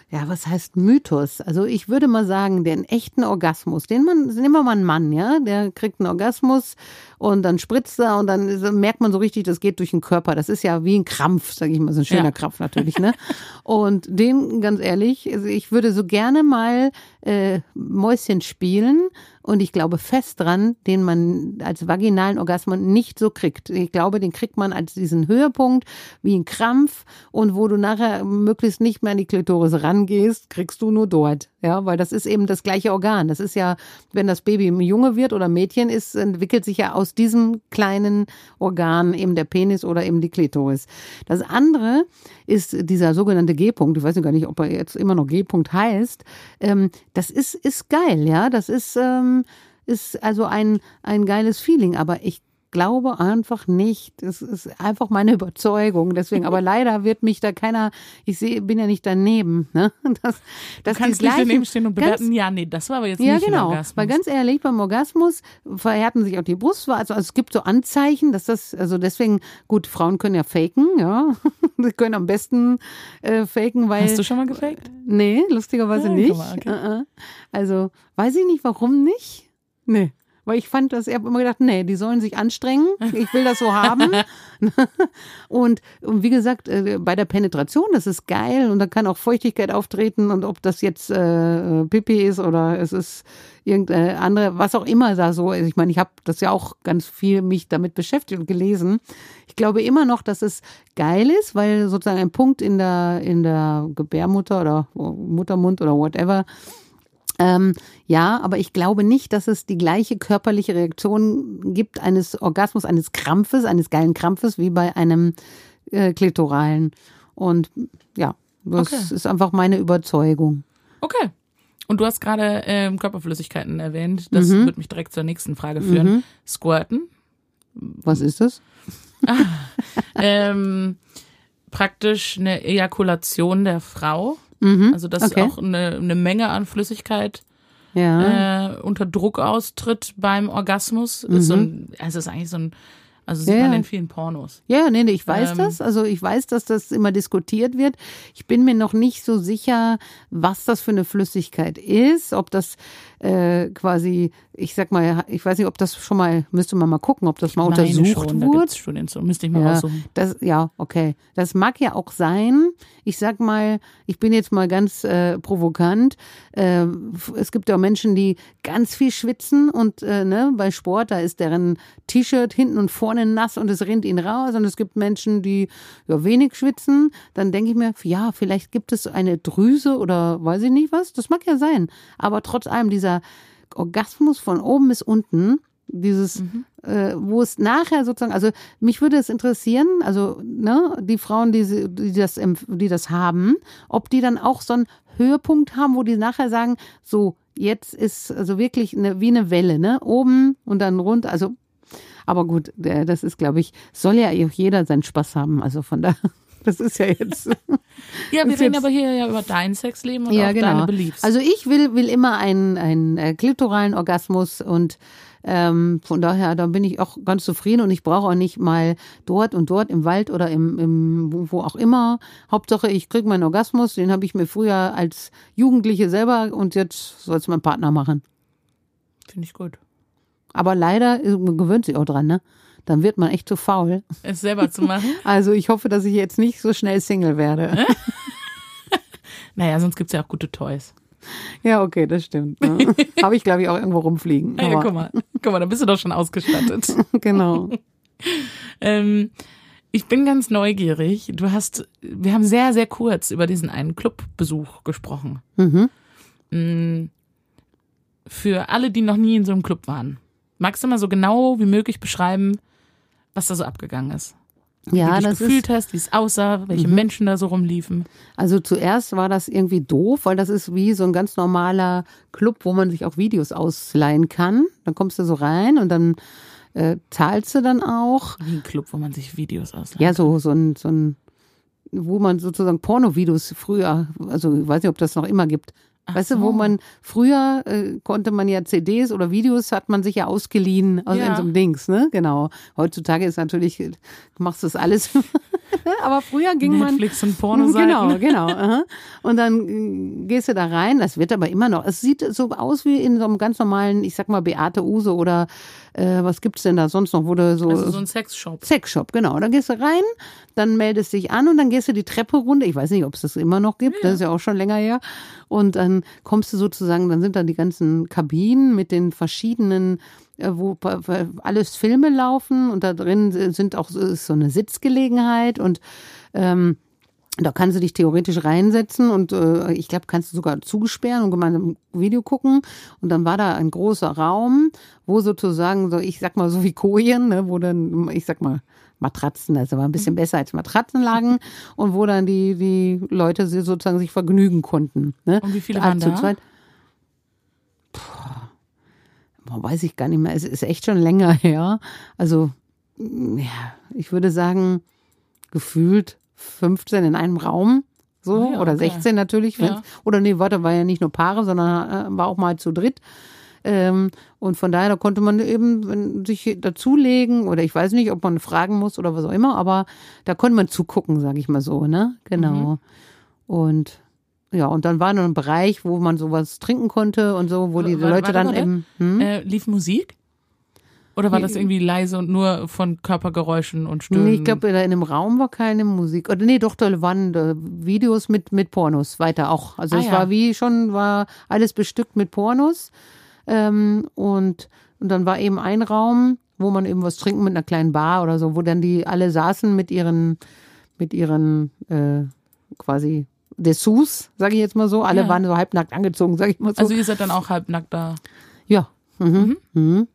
Ja, was heißt Mythos? Also ich würde mal sagen, den echten Orgasmus, den man, nehmen wir mal einen Mann, ja, der kriegt einen Orgasmus und dann spritzt er und dann merkt man so richtig, das geht durch den Körper. Das ist ja wie ein Krampf, sage ich mal, so ein schöner ja. Krampf natürlich, ne? (laughs) Und den, ganz ehrlich, also ich würde so gerne mal äh, Mäuschen spielen und ich glaube fest dran, den man als vaginalen Orgasmus nicht so kriegt. Ich glaube, den kriegt man als diesen Höhepunkt, wie ein Krampf und wo du nachher möglichst nicht mehr an die Klitoris rangehst, kriegst du nur dort. Ja, weil das ist eben das gleiche Organ. Das ist ja, wenn das Baby Junge wird oder Mädchen ist, entwickelt sich ja aus diesem kleinen Organ eben der Penis oder eben die Klitoris. Das andere ist dieser sogenannte G-Punkt. Ich weiß gar nicht, ob er jetzt immer noch G-Punkt heißt. Ähm, das ist, ist geil, ja. Das ist, ähm, ist also ein, ein geiles Feeling. Aber ich glaube einfach nicht. Das ist einfach meine Überzeugung. Deswegen, aber (laughs) leider wird mich da keiner, ich sehe, bin ja nicht daneben. Ne? Das, (laughs) das du kannst nicht daneben stehen und bewerten, ganz, ja, nee, das war aber jetzt ja, nicht genau, Orgasmus. Weil ganz ehrlich, beim Orgasmus verhärten sich auch die Brust. Also, also es gibt so Anzeichen, dass das, also deswegen, gut, Frauen können ja faken, ja. (laughs) Sie können am besten äh, faken, weil. Hast du schon mal gefaked? Nee, lustigerweise ja, nicht. Okay. Uh -uh. Also, weiß ich nicht, warum nicht? Nee. Weil ich fand das, ich habe immer gedacht, nee, die sollen sich anstrengen. Ich will das so haben. (laughs) und, und wie gesagt, äh, bei der Penetration, das ist geil und da kann auch Feuchtigkeit auftreten und ob das jetzt äh, Pipi ist oder es ist irgendeine andere, was auch immer da so ist. Ich meine, ich habe das ja auch ganz viel mich damit beschäftigt und gelesen. Ich glaube immer noch, dass es geil ist, weil sozusagen ein Punkt in der, in der Gebärmutter oder Muttermund oder whatever ähm, ja, aber ich glaube nicht, dass es die gleiche körperliche Reaktion gibt eines Orgasmus, eines Krampfes, eines geilen Krampfes wie bei einem äh, klitoralen. Und ja, das okay. ist einfach meine Überzeugung. Okay. Und du hast gerade ähm, Körperflüssigkeiten erwähnt. Das mhm. wird mich direkt zur nächsten Frage führen. Mhm. Squirten. Was ist das? ah, (laughs) ähm, praktisch eine Ejakulation der Frau. Mhm. Also dass okay. auch eine, eine Menge an Flüssigkeit ja. äh, unter Druck austritt beim Orgasmus. Mhm. Ist so ein, also ist eigentlich so ein also sieht ja. man in vielen Pornos. Ja, nee, nee, ich weiß ähm, das. Also ich weiß, dass das immer diskutiert wird. Ich bin mir noch nicht so sicher, was das für eine Flüssigkeit ist, ob das äh, quasi, ich sag mal, ich weiß nicht, ob das schon mal, müsste man mal gucken, ob das mal Meine untersucht schon, wurde. Da Studien zu, müsste ich mal ja, raussuchen. Das, ja, okay. Das mag ja auch sein. Ich sag mal, ich bin jetzt mal ganz äh, provokant. Äh, es gibt ja Menschen, die ganz viel schwitzen und äh, ne, bei Sport, da ist deren T-Shirt hinten und vorne nass und es rinnt ihnen raus. Und es gibt Menschen, die ja wenig schwitzen. Dann denke ich mir, ja, vielleicht gibt es eine Drüse oder weiß ich nicht was. Das mag ja sein. Aber trotz allem, diese dieser Orgasmus von oben bis unten, dieses, mhm. äh, wo es nachher sozusagen, also mich würde es interessieren, also ne, die Frauen, die, die das, die das haben, ob die dann auch so einen Höhepunkt haben, wo die nachher sagen, so jetzt ist also wirklich eine, wie eine Welle, ne, oben und dann runter, also aber gut, das ist, glaube ich, soll ja auch jeder seinen Spaß haben, also von da. Das ist ja jetzt. (laughs) ja, wir reden aber hier ja über dein Sexleben und ja, auch genau. deine Beliefs. Also ich will, will immer einen, einen äh, klitoralen Orgasmus und ähm, von daher, da bin ich auch ganz zufrieden und ich brauche auch nicht mal dort und dort im Wald oder im, im wo auch immer. Hauptsache, ich kriege meinen Orgasmus, den habe ich mir früher als Jugendliche selber und jetzt soll es mein Partner machen. Finde ich gut. Aber leider äh, man gewöhnt sich auch dran, ne? Dann wird man echt zu faul. Es selber zu machen? (laughs) Also ich hoffe, dass ich jetzt nicht so schnell Single werde. (laughs) naja, sonst gibt es ja auch gute Toys. Ja, okay, das stimmt. Ne? (laughs) Habe ich, glaube ich, auch irgendwo rumfliegen. Ja, guck mal. Guck mal, da bist du doch schon ausgestattet. genau. ähm, ich bin ganz neugierig. Du hast, wir haben sehr, sehr kurz über diesen einen Clubbesuch gesprochen. Mhm. Mm, für alle, die noch nie in so einem Club waren. Magst du mal so genau wie möglich beschreiben, was da so abgegangen ist? Ja, wie du dich gefühlt hast, wie es aussah, welche mhm. Menschen da so rumliefen. Also zuerst war das irgendwie doof, weil das ist wie so ein ganz normaler Club, wo man sich auch Videos ausleihen kann. Dann kommst du so rein und dann äh, zahlst du dann auch. Wie ein Club, wo man sich Videos ausleihen Ja, so, so ein, so ein, wo man sozusagen Pornovideos früher, also ich weiß nicht, ob das noch immer gibt, weißt so. du, wo man früher äh, konnte man ja CDs oder Videos hat man sich ja ausgeliehen aus ja. so einem Dings, ne? Genau. Heutzutage ist natürlich, du machst das alles. (laughs) (laughs) Aber früher ging man. Netflix und Pornoseiten. Genau, genau. Aha. Und dann äh, gehst du da rein. Das wird aber immer noch. Es sieht so aus wie in so einem ganz normalen, ich sag mal Beate Use oder äh, was gibt's denn da sonst noch? Wurde so. Also so ein Sexshop. Sexshop, genau. Dann gehst du rein, dann meldest dich an und dann gehst du die Treppe runter. Ich weiß nicht, ob es das immer noch gibt. Ja. Das ist ja auch schon länger her. Und dann kommst du sozusagen, dann sind da die ganzen Kabinen mit den verschiedenen wo alles Filme laufen und da drin sind auch ist so eine Sitzgelegenheit und ähm, da kannst du dich theoretisch reinsetzen und äh, ich glaube, kannst du sogar zugesperren und gemeinsam Video gucken. Und dann war da ein großer Raum, wo sozusagen, so ich sag mal so wie Kojen, ne, wo dann, ich sag mal, Matratzen, also war ein bisschen mhm. besser als Matratzen lagen (laughs) und wo dann die, die Leute sozusagen sich vergnügen konnten. Ne? Und wie viele waren da? Zweit. Puh, weiß ich gar nicht mehr. Es ist echt schon länger (laughs) her. Also ja, ich würde sagen, gefühlt 15 in einem Raum. So, Ah ja, oder okay. 16 natürlich. Ja. Oder nee, warte, war ja nicht nur Paare, sondern äh, war auch mal zu dritt. Ähm, und von daher, da konnte man eben wenn, sich dazulegen oder ich weiß nicht, ob man fragen muss oder was auch immer, aber da konnte man zugucken, sage ich mal so, ne? Genau. Mhm. Und ja, und dann war noch ein Bereich, wo man sowas trinken konnte und so, wo die Warte, Leute dann warte. eben. Hm? Äh, lief Musik? Oder war das irgendwie leise und nur von Körpergeräuschen und Stöhnen? Nee, ich glaube, in dem Raum war keine Musik. Oder nee, doch, da waren äh, Videos mit, mit Pornos weiter auch. Also Ah, es ja. war wie schon, war alles bestückt mit Pornos. Ähm, und, und dann war eben ein Raum, wo man eben was trinken mit einer kleinen Bar oder so, wo dann die alle saßen mit ihren, mit ihren äh, quasi Dessous, sage ich jetzt mal so. Alle Ja. waren so halbnackt angezogen, sage ich mal so. Also ihr seid dann auch halbnackt da. ja. Mhm. Mhm.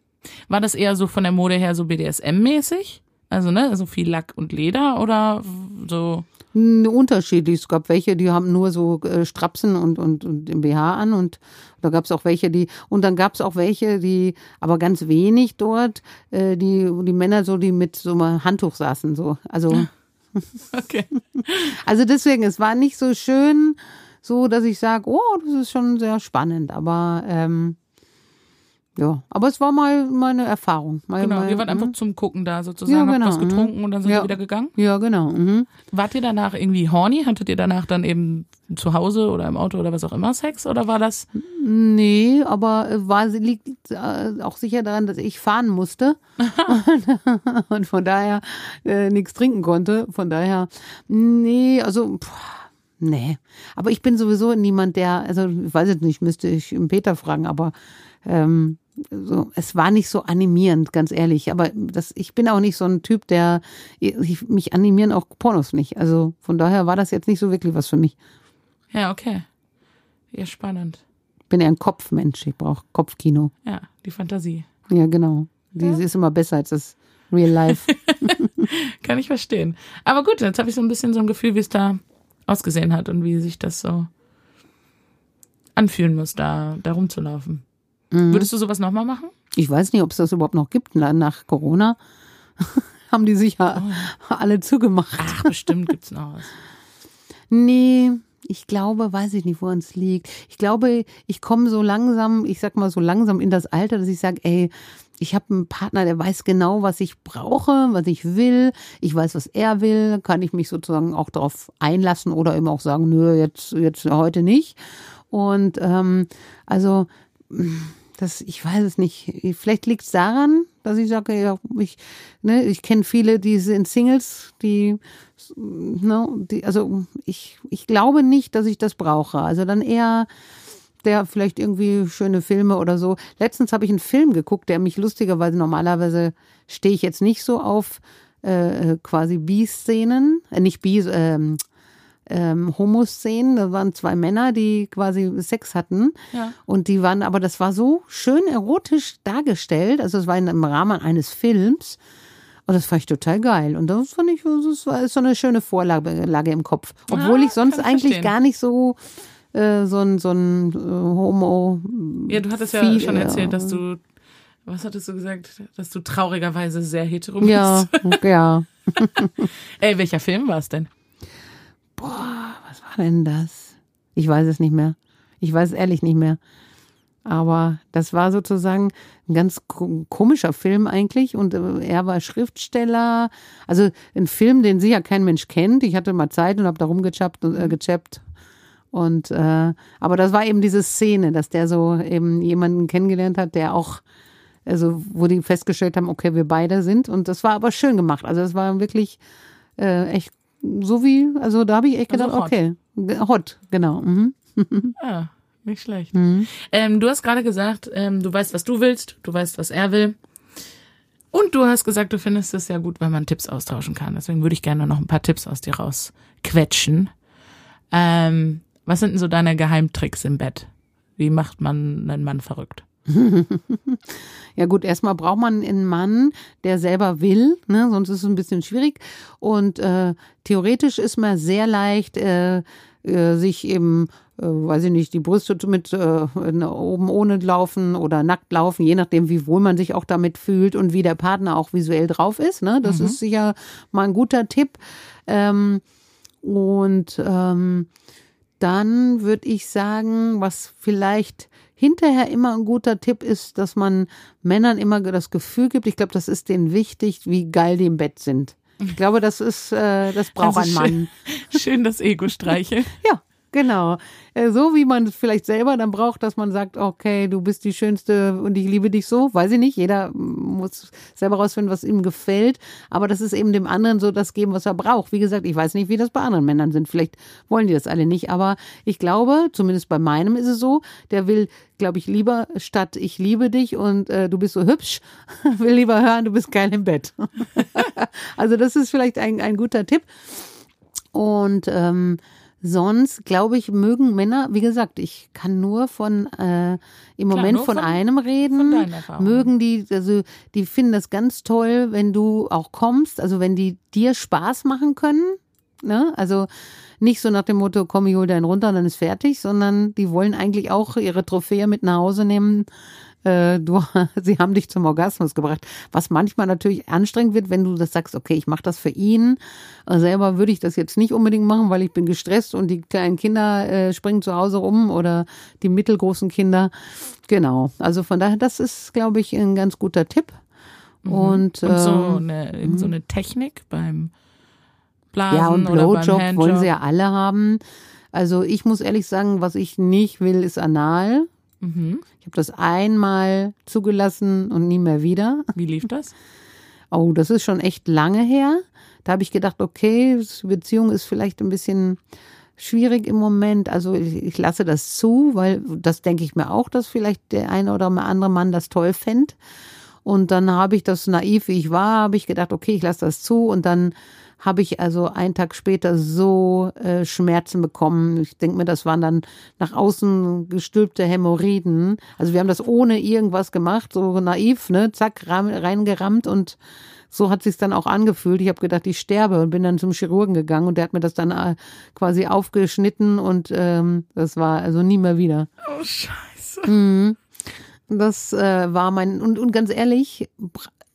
War das eher so von der Mode her so BDSM-mäßig? Also, ne, also viel Lack und Leder oder so? Unterschiedlich. Es gab welche, die haben nur so äh, Strapsen und, und, und im BH an und da gab es auch welche, die und dann gab es auch welche, die aber ganz wenig dort, äh, die die Männer so, die mit so einem Handtuch saßen so. Also (laughs) Okay. also deswegen, es war nicht so schön, so dass ich sage, oh, das ist schon sehr spannend, aber ähm, ja, aber es war mal meine Erfahrung. Mal, Genau, mal, ihr wart mhm. einfach zum Gucken da sozusagen, Ja, genau, was mhm. getrunken und dann seid Ja. ihr wieder gegangen? Ja, genau. Mhm. Wart ihr danach irgendwie horny? Hattet ihr danach dann eben zu Hause oder im Auto oder was auch immer Sex? Oder war das? Nee, aber äh, war, liegt äh, auch sicher daran, dass ich fahren musste (laughs) und, (laughs) und von daher äh, nichts trinken konnte. Von daher, nee, also, pff, nee. Aber ich bin sowieso niemand, der, also ich weiß jetzt nicht, müsste ich Peter fragen, aber ähm, so, es war nicht so animierend, ganz ehrlich. Aber das, ich bin auch nicht so ein Typ, der, ich, mich animieren auch Pornos nicht. Also von daher war das jetzt nicht so wirklich was für mich. Ja, okay. Ja, spannend. Ich bin eher ein Kopfmensch. Ich brauche Kopfkino. Ja, die Fantasie. Ja, genau. Die ist immer besser als das Real Life. (laughs) Kann ich verstehen. Aber gut, jetzt habe ich so ein bisschen so ein Gefühl, wie es da ausgesehen hat und wie sich das so anfühlen muss, da, da rumzulaufen. Mhm. Würdest du sowas nochmal machen? Ich weiß nicht, ob es das überhaupt noch gibt. Na, Nach Corona (laughs) haben die sicher alle zugemacht. Ach, bestimmt gibt's noch was. Nee, ich glaube, weiß ich nicht, woran es liegt. Ich glaube, ich komme so langsam, ich sag mal so langsam in das Alter, dass ich sage, ey, ich habe einen Partner, der weiß genau, was ich brauche, was ich will. Ich weiß, was er will. Kann ich mich sozusagen auch darauf einlassen oder eben auch sagen, nö, jetzt, jetzt heute nicht. Und ähm, also das, ich weiß es nicht. Vielleicht liegt es daran, dass ich sage, ja, ich, ne, ich kenne viele, die sind Singles, die, ne, die, also ich, ich glaube nicht, dass ich das brauche. Also dann eher der vielleicht irgendwie schöne Filme oder so. Letztens habe ich einen Film geguckt, der mich lustigerweise normalerweise stehe ich jetzt nicht so auf äh, quasi Bi-Szenen, äh, nicht Bi, ähm, ähm, Homo-Szenen. Da waren zwei Männer, die quasi Sex hatten. Ja. Und die waren, aber das war so schön erotisch dargestellt. Also es war in, im Rahmen eines Films. Und das fand ich total geil. Und das fand ich, das war so eine schöne Vorlage Lage im Kopf. Obwohl Ah, ich sonst eigentlich verstehen. gar nicht so äh, so ein, so ein äh, Homo. Ja, du hattest ja schon ja. erzählt, dass du, was hattest du gesagt, dass du traurigerweise sehr hetero bist. Ja, ja. (laughs) Ey, welcher Film war es denn? Was war denn das? Ich weiß es nicht mehr. Ich weiß es ehrlich nicht mehr. Aber das war sozusagen ein ganz ko- komischer Film eigentlich. Und äh, er war Schriftsteller. Also ein Film, den sicher kein Mensch kennt. Ich hatte mal Zeit und habe da rumgechappt und äh, gechappt. Und äh, aber das war eben diese Szene, dass der so eben jemanden kennengelernt hat, der auch, also wo die festgestellt haben, okay, wir beide sind. Und das war aber schön gemacht. Also das war wirklich äh, echt so wie, also da habe ich echt Also gedacht, hot. okay, hot, genau. Mhm. Ja, (laughs) nicht schlecht. Ähm, du hast gerade gesagt, ähm, du weißt, was du willst, du weißt, was er will. Und du hast gesagt, du findest es ja gut, wenn man Tipps austauschen kann. Deswegen würde ich gerne noch ein paar Tipps aus dir rausquetschen. Ähm, was sind denn so deine Geheimtricks im Bett? Wie macht man einen Mann verrückt? (laughs) Ja gut, erstmal braucht man einen Mann, der selber will, ne? sonst ist es ein bisschen schwierig. Und äh, theoretisch ist man sehr leicht, äh, äh, sich eben, äh, weiß ich nicht, die Brüste mit äh, oben ohne laufen oder nackt laufen, je nachdem, wie wohl man sich auch damit fühlt und wie der Partner auch visuell drauf ist. Ne? Das mhm. ist sicher mal ein guter Tipp. Ähm, und ähm, dann würde ich sagen, was vielleicht hinterher immer ein guter Tipp ist, dass man Männern immer das Gefühl gibt, ich glaube, das ist denen wichtig, wie geil die im Bett sind. Ich glaube, das ist, äh, das braucht also ein Mann. (laughs) Schön, schön das Ego streicheln. ja, Genau. Äh, so wie man es vielleicht selber dann braucht, dass man sagt, okay, du bist die Schönste und ich liebe dich so. Weiß ich nicht. Jeder muss selber rausfinden, was ihm gefällt. Aber das ist eben dem anderen so das geben, was er braucht. Wie gesagt, ich weiß nicht, wie das bei anderen Männern sind. Vielleicht wollen die das alle nicht. Aber ich glaube, zumindest bei meinem ist es so, der will, glaube ich, lieber statt ich liebe dich und äh, du bist so hübsch, (laughs) will lieber hören, du bist geil im Bett. (laughs) also das ist vielleicht ein, ein guter Tipp. Und ähm, Sonst, glaube ich, mögen Männer, wie gesagt, ich kann nur von äh, im Klar, Moment von, von, einem reden. Von mögen die, also die finden das ganz toll, wenn du auch kommst, also wenn die dir Spaß machen können. Ne? Also nicht so nach dem Motto, komm, ich hol deinen runter, dann ist fertig, sondern die wollen eigentlich auch ihre Trophäe mit nach Hause nehmen äh, du, (laughs) sie haben dich zum Orgasmus gebracht. Was manchmal natürlich anstrengend wird, wenn du das sagst, okay, ich mache das für ihn. Äh, selber würde ich das jetzt nicht unbedingt machen, weil ich bin gestresst und die kleinen Kinder äh, springen zu Hause rum oder die mittelgroßen Kinder. Genau. Also von daher, das ist, glaube ich, ein ganz guter Tipp. Mhm. Und, und so, ähm, eine, so eine Technik beim Blasen ja, und Blowjob wollen sie ja alle haben. Also ich muss ehrlich sagen, was ich nicht will, ist anal. Mhm. Ich habe das einmal zugelassen und nie mehr wieder. Wie lief das? (laughs) Oh, das ist schon echt lange her. Da habe ich gedacht, okay, Beziehung ist vielleicht ein bisschen schwierig im Moment. Also ich, ich lasse das zu, weil das denke ich mir auch, dass vielleicht der eine oder andere Mann das toll fände. Und dann habe ich das naiv, wie ich war, habe ich gedacht, okay, ich lasse das zu. Und dann habe ich also einen Tag später so äh, Schmerzen bekommen. Ich denke mir, das waren dann nach außen gestülpte Hämorrhoiden. Also wir haben das ohne irgendwas gemacht, so naiv, ne, zack, reingerammt und so hat sich's dann auch angefühlt. Ich habe gedacht, ich sterbe und bin dann zum Chirurgen gegangen und der hat mir das dann äh, quasi aufgeschnitten und ähm, das war also nie mehr wieder. Oh Scheiße. Mhm. Das äh, war mein und, und ganz ehrlich,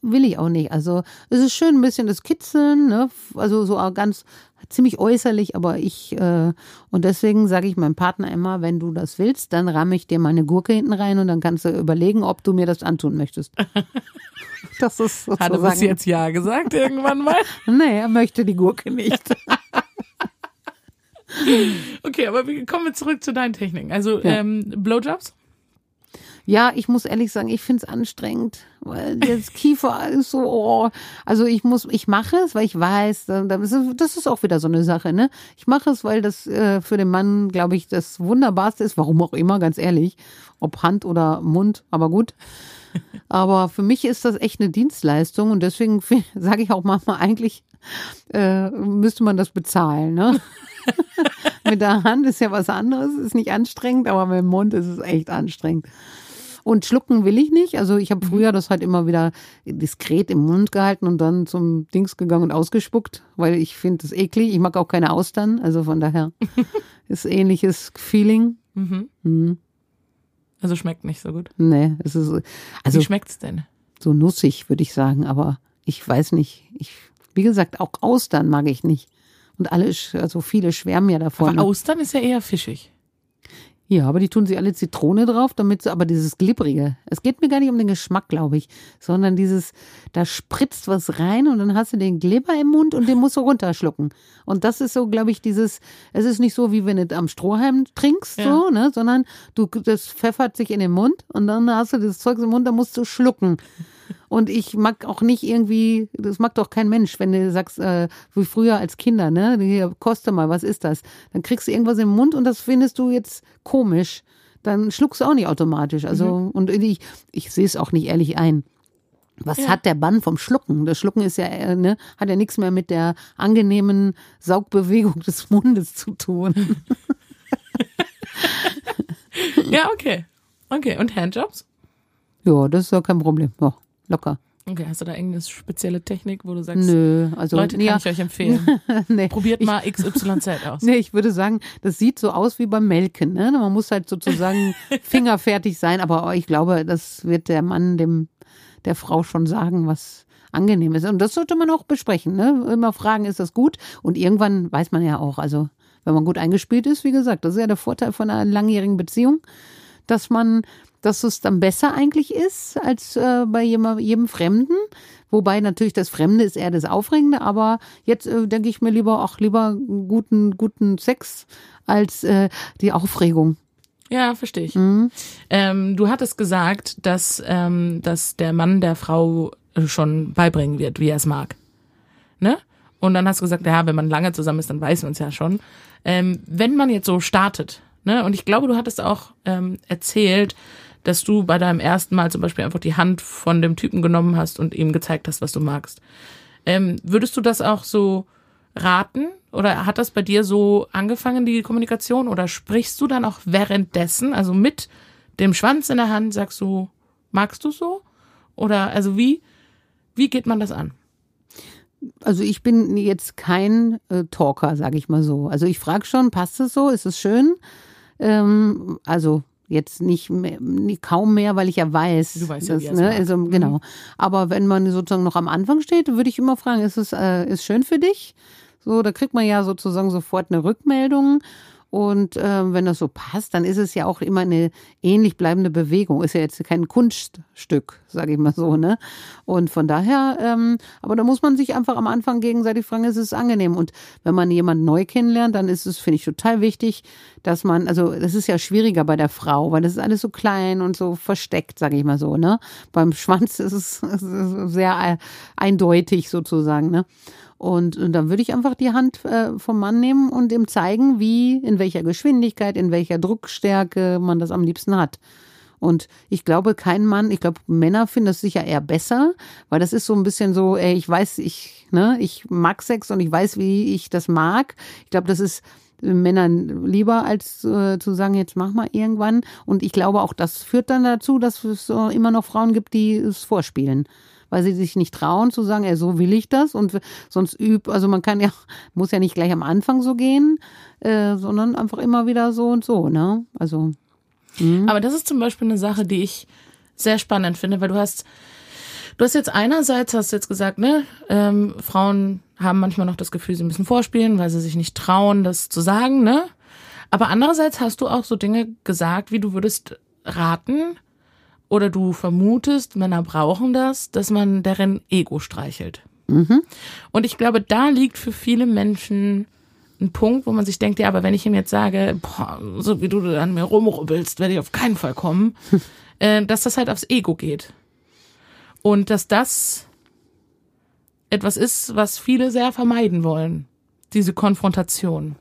will ich auch nicht. Also es ist schön ein bisschen das Kitzeln, ne? also so ganz ziemlich äußerlich, aber ich äh, und deswegen sage ich meinem Partner immer, wenn du das willst, dann ramme ich dir meine Gurke hinten rein und dann kannst du überlegen, ob du mir das antun möchtest. (laughs) Das ist sozusagen. Hat er was jetzt ja gesagt irgendwann mal? (laughs) nee, er möchte die Gurke nicht. (laughs) okay, aber kommen wir zurück zu deinen Techniken. Also ja. ähm, Blowjobs? Ja, ich muss ehrlich sagen, ich finde es anstrengend, weil das (laughs) Kiefer ist so, oh, also ich muss, ich mache es, weil ich weiß, das ist auch wieder so eine Sache, ne? Ich mache es, weil das äh, für den Mann, glaube ich, das Wunderbarste ist, warum auch immer, ganz ehrlich, ob Hand oder Mund, aber gut. (laughs) Aber für mich ist das echt eine Dienstleistung und deswegen (laughs) sage ich auch manchmal eigentlich, äh, müsste man das bezahlen, ne? mit der Hand ist ja was anderes, ist nicht anstrengend, aber mit dem Mund ist es echt anstrengend. Und schlucken will ich nicht. Also ich habe mhm. früher das halt immer wieder diskret im Mund gehalten und dann zum Dings gegangen und ausgespuckt, weil ich finde das eklig. Ich mag auch keine Austern. Also von daher (laughs) ist ähnliches Feeling. Mhm. Mhm. Also schmeckt nicht so gut. Nee, es ist also Wie schmeckt's denn? So nussig, würde ich sagen, aber ich weiß nicht. Ich wie gesagt, auch Austern mag ich nicht. Und alle, also viele schwärmen ja davon. Aber Austern ist ja eher fischig. Ja, aber die tun sie alle Zitrone drauf, damit sie aber dieses Glibbrige. Es geht mir gar nicht um den Geschmack, glaube ich, sondern dieses, da spritzt was rein und dann hast du den Glibber im Mund und den musst du runterschlucken. Und das ist so, glaube ich, dieses, es ist nicht so, wie wenn du am Strohhalm trinkst, ja. so, ne, sondern du, das pfeffert sich in den Mund und dann hast du das Zeug im Mund, da musst du schlucken. Und ich mag auch nicht irgendwie, das mag doch kein Mensch, wenn du sagst, äh, wie früher als Kinder, ne? Hier, koste mal, was ist das? Dann kriegst du irgendwas im Mund und das findest du jetzt komisch. Dann schluckst du auch nicht automatisch. Also, mhm. und ich, ich sehe es auch nicht ehrlich ein. Was ja. hat der Bann vom Schlucken? Das Schlucken ist ja, äh, ne, hat ja nichts mehr mit der angenehmen Saugbewegung des Mundes zu tun. (laughs) ja, okay. Okay. Und Handjobs? Ja, das ist ja kein Problem. Ja locker. Okay, hast du da irgendeine spezielle Technik, wo du sagst, Nö, also Leute, kann ja, ich euch empfehlen. (laughs) nee. Probiert mal XYZ aus. Nee, ich würde sagen, das sieht so aus wie beim Melken. Ne? Man muss halt sozusagen (laughs) fingerfertig sein, aber ich glaube, das wird der Mann dem der Frau schon sagen, was angenehm ist. Und das sollte man auch besprechen. Ne? Immer fragen, ist das gut? Und irgendwann weiß man ja auch, also wenn man gut eingespielt ist, wie gesagt, das ist ja der Vorteil von einer langjährigen Beziehung, dass man, dass es dann besser eigentlich ist als äh, bei jedem, jedem Fremden. Wobei natürlich das Fremde ist eher das Aufregende, aber jetzt äh, denke ich mir lieber auch lieber guten, guten Sex als äh, die Aufregung. Ja, verstehe ich. Mhm. Ähm, du hattest gesagt, dass, ähm, dass der Mann der Frau äh, schon beibringen wird, wie er es mag. Ne? Und dann hast du gesagt, ja, wenn man lange zusammen ist, dann weiß man es ja schon. Ähm, wenn man jetzt so startet, ne, und ich glaube, du hattest auch ähm, erzählt, dass du bei deinem ersten Mal zum Beispiel einfach die Hand von dem Typen genommen hast und ihm gezeigt hast, was du magst. Ähm, würdest du das auch so raten? Oder hat das bei dir so angefangen, die Kommunikation? Oder sprichst du dann auch währenddessen, also mit dem Schwanz in der Hand, sagst du, magst du so? Oder also wie, wie geht man das an? Also ich bin jetzt kein äh, Talker, sage ich mal so. Also ich frage schon, passt es so? Ist es schön? Ähm, also jetzt nicht, mehr, nicht kaum mehr, weil ich ja weiß. Du weißt ja, dass, es ne, also, Genau. Aber wenn man sozusagen noch am Anfang steht, würde ich immer fragen, ist es äh, ist schön für dich? So, da kriegt man ja sozusagen sofort eine Rückmeldung. Und äh, wenn das so passt, dann ist es ja auch immer eine ähnlich bleibende Bewegung. Ist ja jetzt kein Kunststück, sage ich mal so, ne? Und von daher, ähm, aber da muss man sich einfach am Anfang gegenseitig fragen, ist es angenehm? Und wenn man jemanden neu kennenlernt, dann ist es, finde ich, total wichtig, dass man, also das ist ja schwieriger bei der Frau, weil das ist alles so klein und so versteckt, sage ich mal so, ne? Beim Schwanz (laughs) ist es, sehr eindeutig sozusagen, ne? Und, und dann würde ich einfach die Hand äh, vom Mann nehmen und ihm zeigen, wie, in welcher Geschwindigkeit, in welcher Druckstärke man das am liebsten hat. Und ich glaube, kein Mann, ich glaube, Männer finden das sicher eher besser, weil das ist so ein bisschen so, ey, ich weiß, ich, ne, ich mag Sex und ich weiß, wie ich das mag. Ich glaube, das ist Männern lieber, als äh, zu sagen, jetzt mach mal irgendwann. Und ich glaube, auch das führt dann dazu, dass es äh, immer noch Frauen gibt, die es vorspielen weil sie sich nicht trauen zu sagen, ey, so will ich das und sonst üb, also man kann ja, muss ja nicht gleich am Anfang so gehen, äh, sondern einfach immer wieder so und so, ne? Also. Mhm. Aber das ist zum Beispiel eine Sache, die ich sehr spannend finde, weil du hast, du hast jetzt einerseits hast jetzt gesagt, ne, ähm, Frauen haben manchmal noch das Gefühl, sie müssen vorspielen, weil sie sich nicht trauen, das zu sagen, ne? Aber andererseits hast du auch so Dinge gesagt, wie du würdest raten oder du vermutest, Männer brauchen das, dass man deren Ego streichelt. Mhm. Und ich glaube, da liegt für viele Menschen ein Punkt, wo man sich denkt, ja, aber wenn ich ihm jetzt sage, boah, so wie du an mir rumrubbelst, werde ich auf keinen Fall kommen, (laughs) äh, dass das halt aufs Ego geht. Und dass das etwas ist, was viele sehr vermeiden wollen. Diese Konfrontation.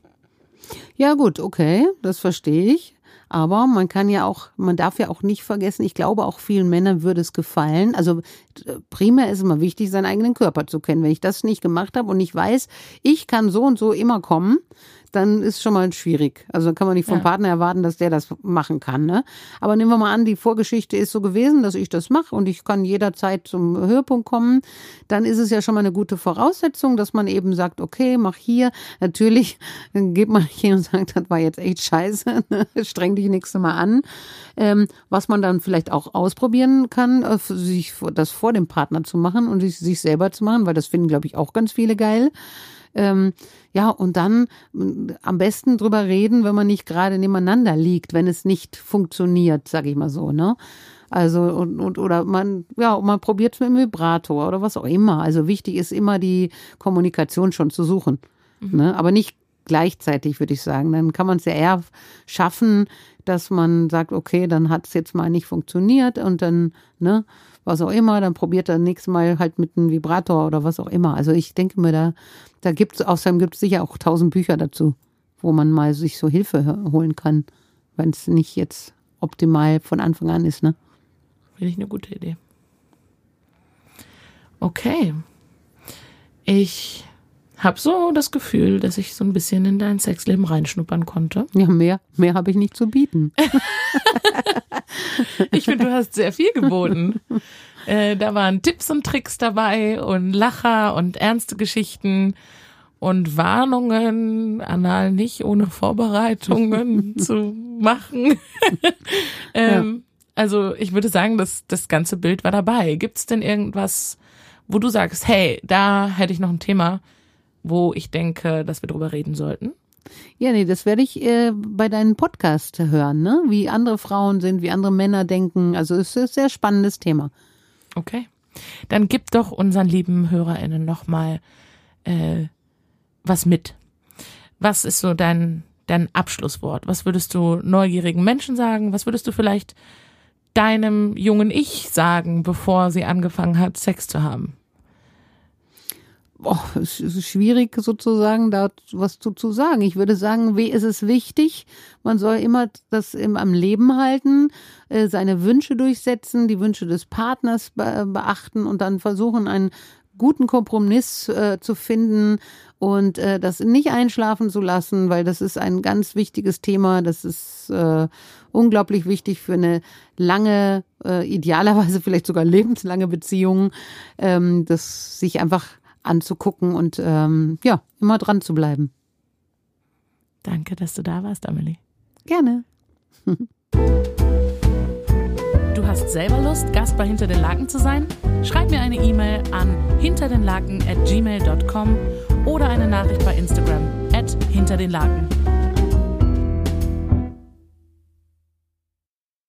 Ja, gut, okay, das verstehe ich. Aber man kann ja auch, man darf ja auch nicht vergessen, ich glaube auch vielen Männern würde es gefallen. Also primär ist immer wichtig, seinen eigenen Körper zu kennen. Wenn ich das nicht gemacht habe und ich weiß, ich kann so und so immer kommen, dann ist schon mal schwierig. Also dann kann man nicht vom Ja. Partner erwarten, dass der das machen kann. Ne? Aber nehmen wir mal an, die Vorgeschichte ist so gewesen, dass ich das mache und ich kann jederzeit zum Höhepunkt kommen. Dann ist es ja schon mal eine gute Voraussetzung, dass man eben sagt, okay, mach hier. Natürlich geht man nicht hin und sagt, das war jetzt echt scheiße, (laughs) ne? streng dich nächstes Mal an. Ähm, was man dann vielleicht auch ausprobieren kann, äh, sich das vor dem Partner zu machen und sich, sich selber zu machen, weil das finden, glaube ich, auch ganz viele geil. Ähm, ja, und dann m, am besten drüber reden, wenn man nicht gerade nebeneinander liegt, wenn es nicht funktioniert, sag ich mal so, ne? Also, und, und oder man, ja, man probiert es mit dem Vibrator oder was auch immer. Also wichtig ist immer die Kommunikation schon zu suchen. Ne? Aber nicht gleichzeitig, würde ich sagen. Dann kann man es ja eher schaffen, dass man sagt, okay, dann hat es jetzt mal nicht funktioniert und dann, ne, was auch immer, dann probiert er nächstes Mal halt mit einem Vibrator oder was auch immer. Also ich denke mir, da, da gibt es, außerdem gibt es sicher auch tausend Bücher dazu, wo man mal sich so Hilfe holen kann, wenn es nicht jetzt optimal von Anfang an ist, ne? Finde ich eine gute Idee. Okay. Ich habe so das Gefühl, dass ich so ein bisschen in dein Sexleben reinschnuppern konnte. Ja, mehr, mehr habe ich nicht zu bieten. (laughs) (laughs) Ich finde, du hast sehr viel geboten. Äh, da waren Tipps und Tricks dabei und Lacher und ernste Geschichten und Warnungen, anal nicht ohne Vorbereitungen (laughs) zu machen. ähm, ja. Also ich würde sagen, dass das ganze Bild war dabei. Gibt es denn irgendwas, wo du sagst, hey, da hätte ich noch ein Thema, wo ich denke, dass wir drüber reden sollten? Ja, nee, das werde ich äh, bei deinem Podcast hören, ne? Wie andere Frauen sind, wie andere Männer denken. Also es ist ein sehr spannendes Thema. Okay. Dann gib doch unseren lieben HörerInnen nochmal äh, was mit. Was ist so dein, dein Abschlusswort? Was würdest du neugierigen Menschen sagen? Was würdest du vielleicht deinem jungen Ich sagen, bevor sie angefangen hat, Sex zu haben? Boah, es ist schwierig sozusagen da was zu, zu sagen. Ich würde sagen, wie ist es wichtig? Man soll immer das im, am Leben halten, äh, seine Wünsche durchsetzen, die Wünsche des Partners be beachten und dann versuchen, einen guten Kompromiss äh, zu finden und äh, das nicht einschlafen zu lassen, weil das ist ein ganz wichtiges Thema. Das ist äh, unglaublich wichtig für eine lange, äh, idealerweise vielleicht sogar lebenslange Beziehung, ähm, das sich einfach anzugucken und ähm, ja, immer dran zu bleiben. Danke, dass du da warst, Amelie. Gerne. (laughs) Du hast selber Lust, Gast bei Hinter den Laken zu sein? Schreib mir eine E-Mail an hinterdenlaken at gmail.com oder eine Nachricht bei Instagram at hinter den Laken.